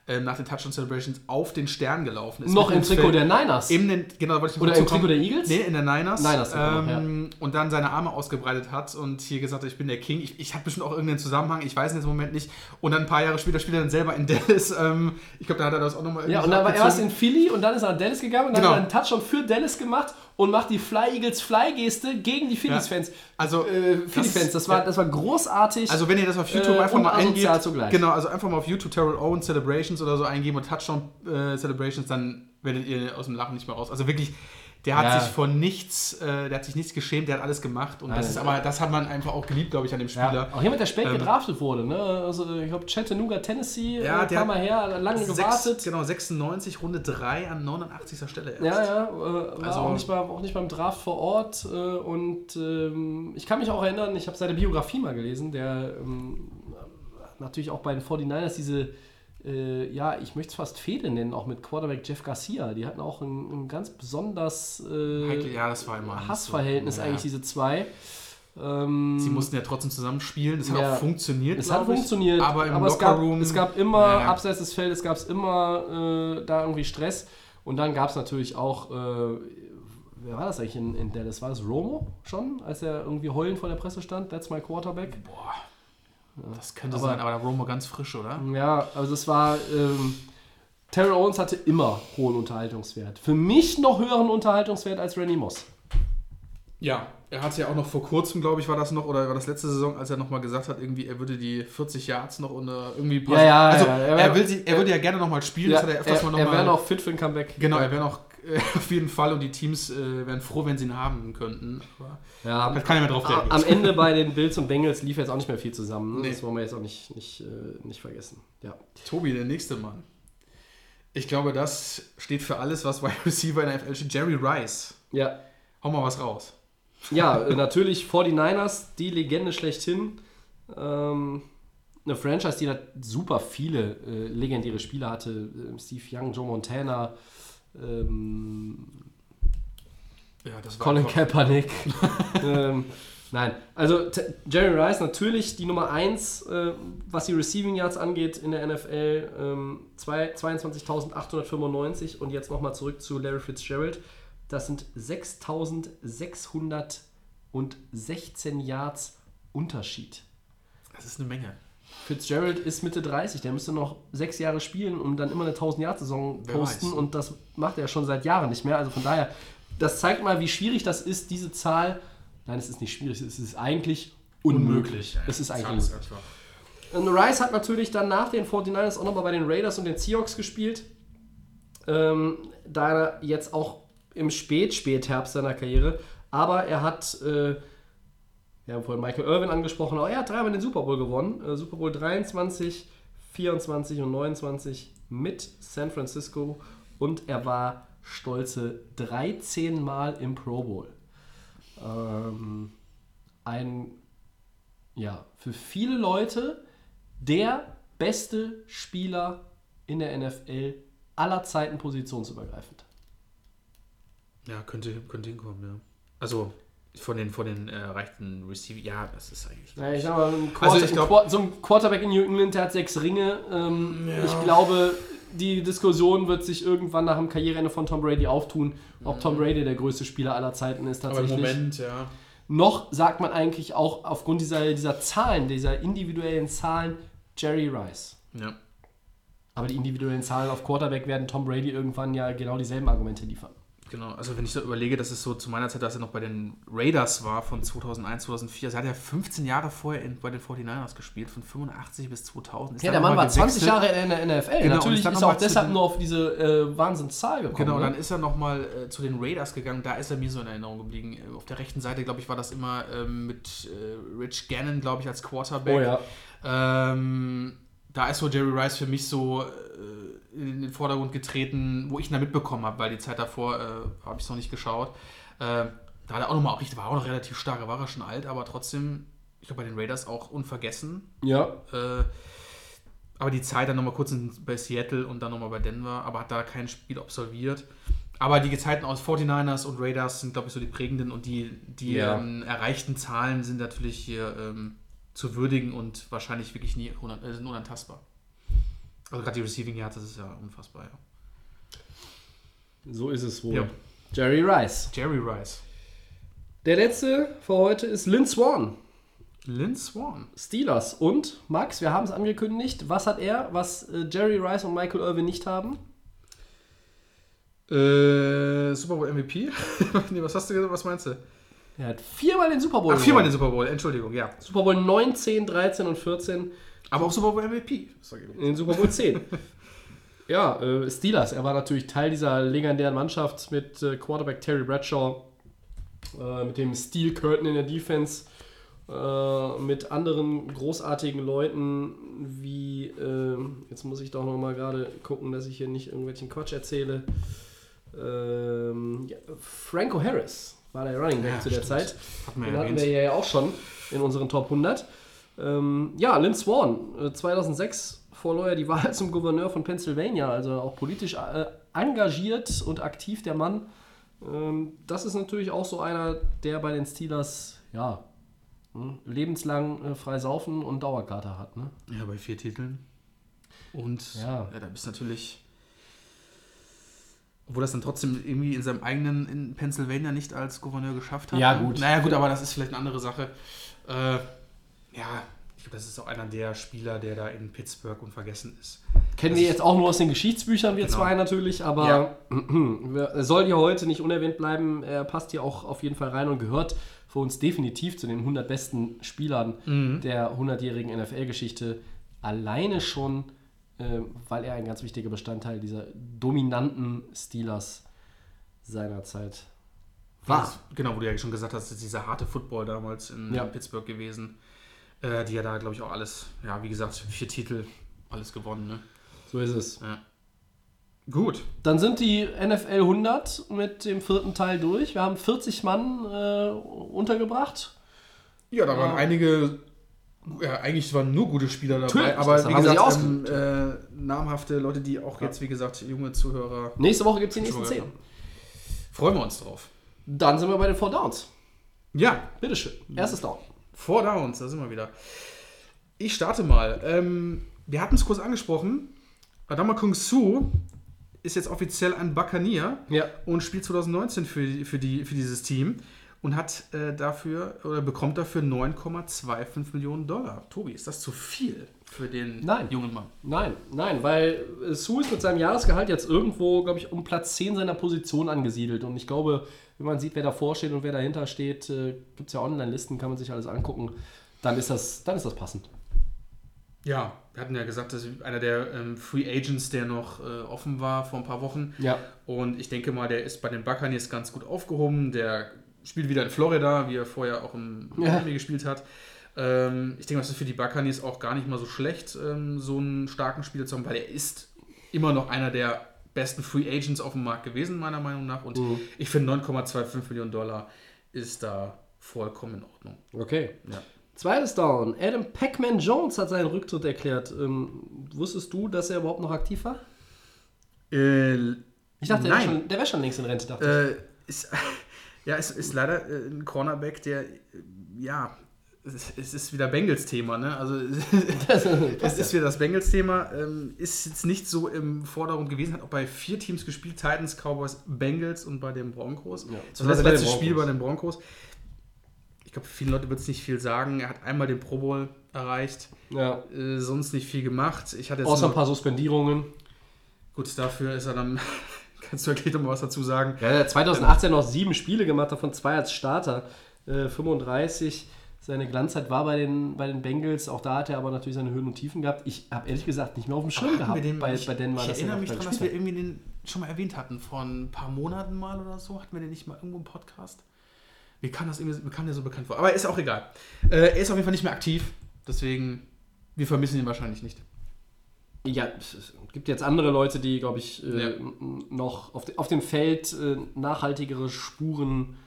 äh, nach den Touchdown Celebrations auf den Stern gelaufen ist. Noch im Trikot der Niners. Den, genau, wollte ich Oder im Trikot der Eagles? Nee, in der Niners. Niners Trikot noch, ähm, Und dann seine Arme ausgebreitet hat und hier gesagt hat, ich bin der King. Ich, ich habe bestimmt auch irgendeinen Zusammenhang, ich weiß es jetzt im Moment nicht. Und dann ein paar Jahre später spielt er dann selber in Dallas. Ähm, ich glaube, da hat er das auch nochmal Ja, und dann war er erst in Philly und dann ist er nach Dallas gegangen und dann Genau. hat er einen Touchdown für Dallas gemacht und macht die Fly Eagles Fly-Geste gegen die Phillies-Fans. Also, Äh, Philly-Fans, das war, ja. das war großartig. Also wenn ihr das auf YouTube Äh, einfach mal eingebt, zugleich. genau, also einfach mal auf YouTube Terrell Owens Celebrations oder so eingeben und Touchdown äh, Celebrations, dann werdet ihr aus dem Lachen nicht mehr raus. Also wirklich, der hat Ja. sich von nichts, äh, der hat sich nichts geschämt, der hat alles gemacht und das Nein, ist aber, das hat man einfach auch geliebt, glaube ich, an dem Spieler. ja, auch jemand, der spät Ähm, gedraftet wurde. Ne? Also, ich glaube, Chattanooga, Tennessee, Ja, äh, der kam mal her, lange Sechs, gewartet. genau, 96, Runde 3 an 89. Stelle erst. Ja, ja, äh, war Also- auch, nicht beim, auch nicht beim Draft vor Ort. Äh, und ähm, ich kann mich auch erinnern, ich habe seine Biografie mal gelesen, der ähm, natürlich auch bei den 49ers diese, äh, ja, ich möchte es fast Fehde nennen, auch mit Quarterback Jeff Garcia. Die hatten auch ein, ein ganz besonders äh, Heikel, ja, Hassverhältnis so, ja. eigentlich, diese zwei. Ähm, Sie mussten ja trotzdem zusammenspielen. Das hat Ja. auch funktioniert. es hat ich. funktioniert, aber im es, gab, es gab immer, abseits des Feldes gab es immer äh, da irgendwie Stress. Und dann gab es natürlich auch, äh, wer war das eigentlich in, in Dallas? War das Romo schon, als er irgendwie heulend vor der Presse stand? That's my quarterback. Boah, das könnte Aber- sein, aber da Romo ganz frisch, oder? Ja, also es war, ähm, Terry Owens hatte immer hohen Unterhaltungswert. Für mich noch höheren Unterhaltungswert als Randy Moss. Ja, er hat ja auch noch vor kurzem, glaube ich, war das noch, oder war das letzte Saison, als er nochmal gesagt hat, irgendwie, er würde die 40 Yards noch und äh, irgendwie Ja, ja, Also, ja, er, er- will sie, er würde ja gerne nochmal spielen, das hat er öfters mal er wäre nochmal. noch fit für ein Comeback. Genau, er wäre noch [LAUGHS] auf jeden Fall und die Teams äh, wären froh, wenn sie ihn haben könnten. Aber Ja, da kann ich mehr drauf am, denken. am Ende bei den Bills und Bengals lief jetzt auch nicht mehr viel zusammen. Ne? Nee. Das wollen wir jetzt auch nicht, nicht, äh, nicht vergessen. Ja. Tobi, der nächste Mann. Ich glaube, das steht für alles, was Wide Receiver in der NFL steht. Jerry Rice. Ja, Hau mal was raus. Ja, [LAUGHS] äh, natürlich 49ers, die Legende schlechthin. Ähm, eine Franchise, die da super viele äh, legendäre Spieler hatte. Ähm, Steve Young, Joe Montana, ähm, Ja, Colin einfach- Kaepernick. [LAUGHS] ähm, nein, also Jerry Rice natürlich die Nummer 1, äh, was die Receiving Yards angeht in der NFL. Ähm, zwei- 22.895 und jetzt nochmal zurück zu Larry Fitzgerald. Das sind 6.616 Yards Unterschied. Das ist eine Menge. Fitzgerald ist Mitte 30, der müsste noch sechs Jahre spielen und dann immer eine 1000-Yard-Saison Wer posten weiß. und das macht er schon seit Jahren nicht mehr. Also von daher, das zeigt mal, wie schwierig das ist, diese Zahl. Nein, es ist nicht schwierig, es ist eigentlich unmöglich. Es ist eigentlich unmöglich. einfach. Und Rice hat natürlich dann nach den 49ers auch nochmal bei den Raiders und den Seahawks gespielt. Ähm, da er jetzt auch im Spät-Spätherbst seiner Karriere. Aber er hat, äh, wir haben vorhin Michael Irvin angesprochen, auch er hat dreimal den Super Bowl gewonnen. Äh, Super Bowl 23, 24 und 29 mit San Francisco. Und er war stolze 13 Mal im Pro Bowl. Ähm, ein, ja, für viele Leute der beste Spieler in der NFL aller Zeiten positionsübergreifend. Ja, könnte, könnte hinkommen, ja. Also von den, von den äh, erreichten Receiver, ja, das ist eigentlich. Ja, ich sag mal, ein Also Quarter, ich glaub- ein Quar- so ein Quarterback in New England, der hat sechs Ringe. Ähm, Ich glaube, die Diskussion wird sich irgendwann nach dem Karriereende von Tom Brady auftun, ob Tom Brady der größte Spieler aller Zeiten ist Aber im tatsächlich. Moment, ja. Noch sagt man eigentlich auch aufgrund dieser, dieser Zahlen, dieser individuellen Zahlen, Jerry Rice. ja. Aber die individuellen Zahlen auf Quarterback werden Tom Brady irgendwann ja genau dieselben Argumente liefern. Genau, also wenn ich so überlege, dass es so zu meiner Zeit, dass er noch bei den Raiders war von 2001, 2004, also er hat ja 15 Jahre vorher in, bei den 49ers gespielt, von 85 bis 2000. Ist Ja, der Mann war 20 gewechselt. Jahre in der NFL. Genau, Natürlich ist er auch deshalb den- nur auf diese äh, Wahnsinnszahl gekommen. Genau, ne? dann ist er nochmal äh, zu den Raiders gegangen, da ist er mir so in Erinnerung geblieben. Auf der rechten Seite, glaube ich, war das immer ähm, mit äh, Rich Gannon, glaube ich, als Quarterback. Oh ja. Ähm, da ist so Jerry Rice für mich so äh, in den Vordergrund getreten, wo ich ihn da mitbekommen habe, weil die Zeit davor äh, habe ich es noch nicht geschaut. Äh, da hat er auch nochmal, auch, war auch noch relativ stark, er war ja schon alt, aber trotzdem, ich glaube bei den Raiders auch unvergessen. Ja. Äh, aber die Zeit dann nochmal kurz in, bei Seattle und dann nochmal bei Denver, aber hat da kein Spiel absolviert. Aber die Zeiten aus 49ers und Raiders sind, glaube ich, so die prägenden und die, die Ja. ähm, erreichten Zahlen sind natürlich hier ähm, zu würdigen und wahrscheinlich wirklich nie äh, sind unantastbar. Also gerade die Receiving Yards, das ist ja unfassbar, ja. So ist es wohl. Ja. Jerry Rice. Jerry Rice. Der letzte für heute ist Lynn Swan. Lynn Swan. Steelers. Und, Max, wir haben es angekündigt. Was hat er, was äh, Jerry Rice und Michael Irvin nicht haben? Äh, Super Bowl MVP? [LAUGHS] nee, was hast du gesagt? Was meinst du? Er hat viermal den Super Bowl Ach, viermal den. Super Bowl, Entschuldigung, ja. Super Bowl 19, 13 und 14. Aber auch Super Bowl MVP. In den Super Bowl 10. [LAUGHS] ja, äh, Steelers. Er war natürlich Teil dieser legendären Mannschaft mit äh, Quarterback Terry Bradshaw, äh, mit dem Steel Curtain in der Defense, äh, mit anderen großartigen Leuten wie, äh, jetzt muss ich doch noch mal gerade gucken, dass ich hier nicht irgendwelchen Quatsch erzähle. Ähm, ja, Franco Harris war der Running Back Ja, zu der stimmt. Zeit. Hatten wir Den ja hatten erwähnt. wir ja auch schon in unseren Top 100. Ähm, ja, Lynn Swan, äh, 2006 verlor er die Wahl [LAUGHS] zum Gouverneur von Pennsylvania, also auch politisch äh, engagiert und aktiv der Mann. Ähm, das ist natürlich auch so einer, der bei den Steelers, ja, hm, lebenslang äh, frei saufen und Dauerkarte hat. Ne? Ja, bei vier Titeln. Und Ja. ja, da bist du natürlich. Obwohl das dann trotzdem irgendwie in seinem eigenen in Pennsylvania nicht als Gouverneur geschafft hat. Ja, ne? gut. Naja, gut, aber das ist vielleicht eine andere Sache. Äh, ja, ich glaube, das ist auch einer der Spieler, der da in Pittsburgh unvergessen ist. Kennen wir jetzt auch nur aus den Geschichtsbüchern, wir Genau. zwei natürlich, aber [CLEARS THROAT] er soll hier heute nicht unerwähnt bleiben. Er passt hier auch auf jeden Fall rein und gehört für uns definitiv zu den 100 besten Spielern Mhm. der 100-jährigen NFL-Geschichte. Alleine schon, äh, weil er ein ganz wichtiger Bestandteil dieser dominanten Steelers seiner Zeit war. Das- Genau, wo du ja schon gesagt hast, ist dieser harte Football damals in Ja. Pittsburgh gewesen. Äh, die ja da, glaube ich, auch alles, ja, wie gesagt, vier Titel, alles gewonnen. Ne? So ist es. Ja. Gut. Dann sind die NFL 100 mit dem vierten Teil durch. Wir haben 40 Mann äh, untergebracht. Ja, da waren Ja. einige, ja, eigentlich waren nur gute Spieler dabei, Natürlich, aber wie gesagt, ähm, äh, namhafte Leute, die auch jetzt, wie gesagt, junge Zuhörer, Nächste Woche gibt es die nächsten Schon 10. gehört freuen wir uns drauf. Dann sind wir bei den Four Downs. Ja, Bitteschön. Erstes Down. Four Downs, da sind wir wieder. Ich starte mal. Ähm, wir hatten es kurz angesprochen. Adama Kung Su ist jetzt offiziell ein Buccaneer Ja. und spielt 2019 für, für, die, für dieses Team und hat äh, dafür oder bekommt dafür 9,25 Millionen Dollar. Tobi, ist das zu viel für den Nein. jungen Mann? Nein, nein, weil Sue ist mit seinem Jahresgehalt jetzt irgendwo, glaube ich, um Platz 10 seiner Position angesiedelt. Und ich glaube, wenn man sieht, wer davor steht und wer dahinter steht, äh, gibt es ja Online-Listen, kann man sich alles angucken, dann ist das, dann ist das passend. Ja, wir hatten ja gesagt, das ist einer der ähm, Free Agents, der noch äh, offen war vor ein paar Wochen. Ja. Und ich denke mal, der ist bei den Buccaneers ganz gut aufgehoben. Der spielt wieder in Florida, wie er vorher auch im Ja. Miami gespielt hat. Ähm, ich denke, das ist für die Buccaneers auch gar nicht mal so schlecht, ähm, so einen starken Spieler zu haben, weil er ist immer noch einer der besten Free Agents auf dem Markt gewesen, meiner Meinung nach. Und Mhm. ich finde 9,25 Millionen Dollar ist da vollkommen in Ordnung. Okay. Ja. Zweites Down. Adam Pac-Man Jones hat seinen Rücktritt erklärt. Ähm, wusstest du, dass er überhaupt noch aktiv war? Äh, Ich dachte, der wäre Nein. schon, der wär schon längst in Rente, dachte Äh, ist, [LAUGHS] ja, es ist leider äh, ein Cornerback, der, äh, ja, es ist wieder Bengals-Thema, ne? Also [LAUGHS] es ist wieder das Bengals-Thema. Ähm, ist jetzt nicht so im Vordergrund gewesen, hat auch bei vier Teams gespielt: Titans, Cowboys, Bengals und bei den Broncos. Ja, das war das letzte Spiel bei den Broncos. Ich glaube, für viele Leute wird es nicht viel sagen. Er hat einmal den Pro Bowl erreicht, ja. äh, sonst nicht viel gemacht. Ich hatte Außer ein paar Suspendierungen. gut, dafür ist er dann. [LAUGHS] Kannst du gleich noch mal was dazu sagen? Ja, er hat 2018 noch sieben Spiele gemacht, davon zwei als Starter. Äh, 35. Seine Glanzzeit war bei den, bei den Bengals. Auch da hat er aber natürlich seine Höhen und Tiefen gehabt. Ich habe ehrlich gesagt nicht mehr auf dem Schirm gehabt den, bei, ich, bei Denver. ich dass er erinnere mich da daran, dass wir irgendwie den schon mal erwähnt hatten, vor ein paar Monaten mal oder so. Hatten wir den nicht mal irgendwo im Podcast? Mir kam das irgendwie mir kam der so bekannt vor. Aber ist auch egal. Äh, er ist auf jeden Fall nicht mehr aktiv. Deswegen, wir vermissen ihn wahrscheinlich nicht. Ja, es gibt jetzt andere Leute, die, glaube ich, äh, Ja. noch auf, de, auf dem Feld äh, nachhaltigere Spuren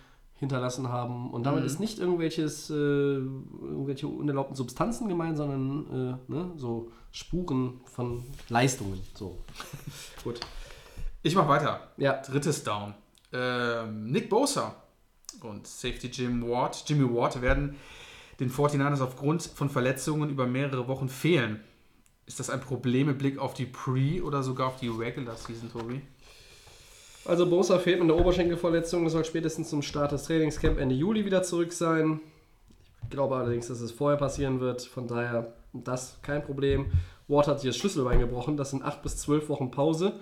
hinterlassen haben. Und damit Mhm. ist nicht irgendwelches, äh, irgendwelche unerlaubten Substanzen gemeint, sondern äh, ne, so Spuren von Leistungen. So. [LAUGHS] Gut. Ich mache weiter. Ja. Drittes Down. Ähm, Nick Bosa und Safety Jim Ward, Jimmy Ward werden den 49ers aufgrund von Verletzungen über mehrere Wochen fehlen. Ist das ein Problem mit Blick auf die Pre- oder sogar auf die Regular Season, Tobi? Also Bosa fehlt mit einer Oberschenkelverletzung, soll spätestens zum Start des Trainingscamp Ende Juli wieder zurück sein. Ich glaube allerdings, dass es vorher passieren wird, von daher das kein Problem. Ward hat sich das Schlüsselbein gebrochen, das sind 8 bis 12 Wochen Pause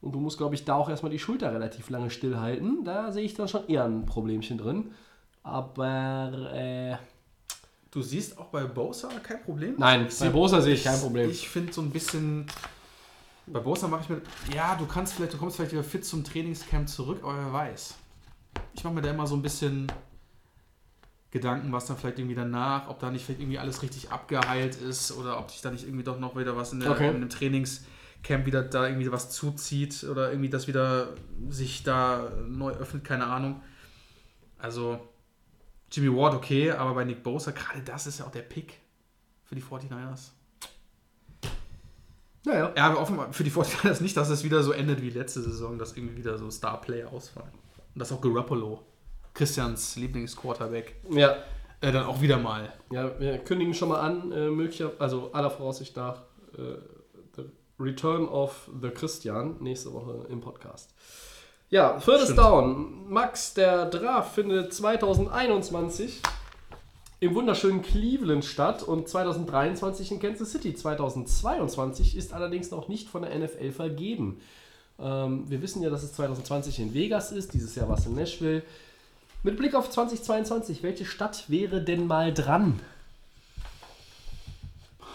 und du musst, glaube ich, da auch erstmal die Schulter relativ lange stillhalten. Da sehe ich dann schon eher ein Problemchen drin. Aber äh, Du siehst auch bei Bosa kein Problem? nein, bei Bosa sehe ich kein Problem. Ich finde so ein bisschen. Bei Bosa mache ich mir. Ja, du kannst vielleicht, du kommst vielleicht wieder fit zum Trainingscamp zurück, aber wer weiß. Ich mache mir da immer so ein bisschen Gedanken, was dann vielleicht irgendwie danach, ob da nicht vielleicht irgendwie alles richtig abgeheilt ist oder ob sich da nicht irgendwie doch noch wieder was in, der, Okay. in dem Trainingscamp wieder da irgendwie was zuzieht oder irgendwie das wieder sich da neu öffnet, keine Ahnung. Also Jimmy Ward okay, aber bei Nick Bosa, gerade das ist ja auch der Pick für die 49ers. Naja. Ja, aber offenbar für die 49ers nicht, dass es wieder so endet wie letzte Saison, dass irgendwie wieder so Star-Player ausfallen. Und dass auch Garoppolo, Christians Lieblingsquarterback, Ja, äh, dann auch wieder mal. Ja, wir kündigen schon mal an, äh, möglicher, also aller Voraussicht nach, äh, The Return of the Christian nächste Woche im Podcast. Ja, viertes. Down. Max, der Draft findet 2021 im wunderschönen Cleveland statt und 2023 in Kansas City. 2022 ist allerdings noch nicht von der NFL vergeben. Ähm, wir wissen ja, dass es 2020 in Vegas ist, dieses Jahr war es in Nashville. Mit Blick auf 2022, welche Stadt wäre denn mal dran?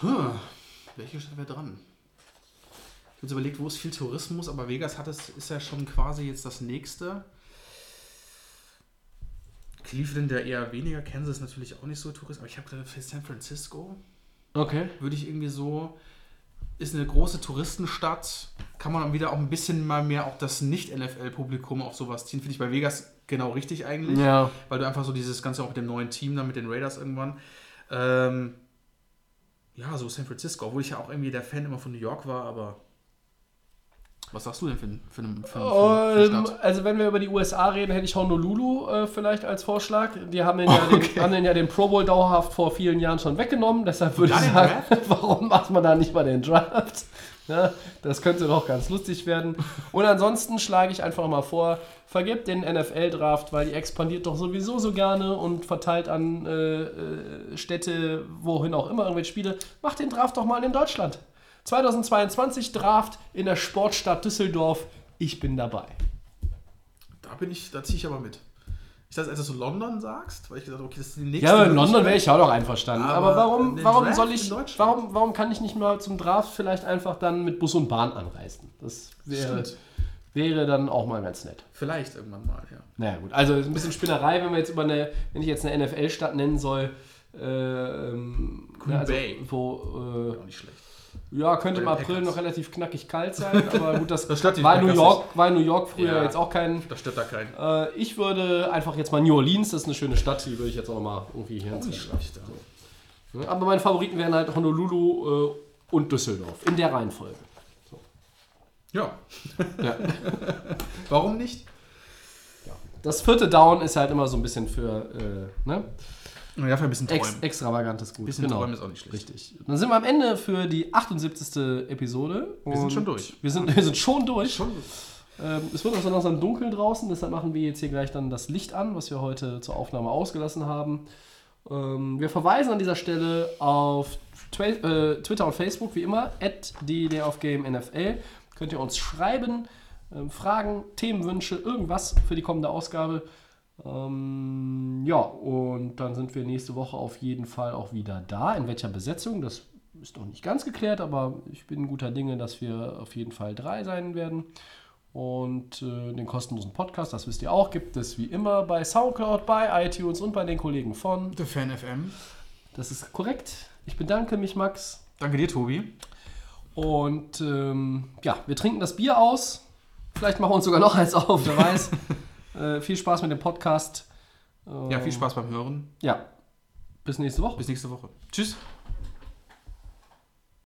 Hm, welche Stadt wäre dran? Ich habe überlegt, wo ist viel Tourismus, aber Vegas hat es, ist ja schon quasi jetzt das nächste. Cleveland ja eher weniger, Kansas natürlich auch nicht so Tourist, aber ich habe gerade für San Francisco Okay. würde ich irgendwie so, ist eine große Touristenstadt, kann man dann wieder auch ein bisschen mal mehr auch das Nicht-NFL-Publikum auf sowas ziehen. Finde ich bei Vegas genau richtig eigentlich, Ja. weil du einfach so dieses Ganze auch mit dem neuen Team, dann mit den Raiders irgendwann. Ähm, ja, so San Francisco, obwohl ich ja auch irgendwie der Fan immer von New York war, aber was sagst du denn für, für, eine, für, für Ähm, Stadt? also wenn wir über die USA reden, hätte ich Honolulu äh, vielleicht als Vorschlag. Die haben den, ja den, haben den ja den Pro Bowl dauerhaft vor vielen Jahren schon weggenommen. Deshalb würde ich sagen, [LAUGHS] warum macht man da nicht mal den Draft? Ja, das könnte doch ganz lustig werden. Und ansonsten schlage ich einfach mal vor, vergebt den NFL-Draft, weil die expandiert doch sowieso so gerne und verteilt an äh, äh, Städte, wohin auch immer, irgendwelche Spiele. Macht den Draft doch mal in Deutschland. 2022 Draft in der Sportstadt Düsseldorf. Ich bin dabei. Da bin ich, da ziehe ich aber mit. Ich dachte, als du London sagst, weil ich gesagt habe, okay, das ist die nächste. Ja, aber in. London wäre ich auch noch einverstanden. Aber, Aber warum, warum soll ich, warum, warum kann ich nicht mal zum Draft vielleicht einfach dann mit Bus und Bahn anreisen? Das wäre, Stimmt. wäre dann auch mal ganz nett. Vielleicht irgendwann mal, ja. Naja gut, also ein bisschen Spinnerei, wenn wir jetzt über eine, wenn ich jetzt eine NFL-Stadt nennen soll, äh, ähm, Green ne, also, Bay. wo, Auch nicht schlecht. Ja, könnte im April Packers. noch relativ knackig kalt sein, aber gut, das, [LAUGHS] Das war, New York, war in New York früher Ja. jetzt auch kein, Da stört da keinen. äh, ich würde einfach jetzt mal New Orleans, das ist eine schöne Stadt, die würde ich jetzt auch noch mal irgendwie hier hinziehen. schlecht. Ja. Ja, Aber meine Favoriten wären halt Honolulu äh, und Düsseldorf. In der Reihenfolge. ja. [LAUGHS] Ja. Warum nicht? Das vierte Down ist halt immer so ein bisschen für äh, ne? Man darf ja ein bisschen träumen. Ex extravagantes Gut. bisschen träumen ist auch nicht schlecht. Richtig. Dann sind wir am Ende für die 78. Episode. Wir sind schon durch. Wir sind, [LAUGHS] wir sind schon durch. Schon. Ähm, es wird auch so langsam dunkel draußen, deshalb machen wir jetzt hier gleich dann das Licht an, was wir heute zur Aufnahme ausgelassen haben. Ähm, wir verweisen an dieser Stelle auf Twi äh, Twitter und Facebook, wie immer, at die Game NFL. Könnt ihr uns schreiben, ähm, Fragen, Themenwünsche, irgendwas für die kommende Ausgabe. Ähm, ja, und dann sind wir nächste Woche auf jeden Fall auch wieder da. In welcher Besetzung? Das ist noch nicht ganz geklärt, aber ich bin guter Dinge, dass wir auf jeden Fall drei sein werden. Und äh, den kostenlosen Podcast, das wisst ihr auch, gibt es wie immer bei Soundcloud, bei iTunes und bei den Kollegen von. The Fan FM. Das ist korrekt. Ich bedanke mich, Max. Danke dir, Tobi. Und ähm, ja, wir trinken das Bier aus. Vielleicht machen wir uns sogar noch eins auf, wer weiß. [LAUGHS] äh, viel Spaß mit dem Podcast. Ja, viel Spaß beim Hören. Ja, bis nächste Woche. Bis nächste Woche. Tschüss.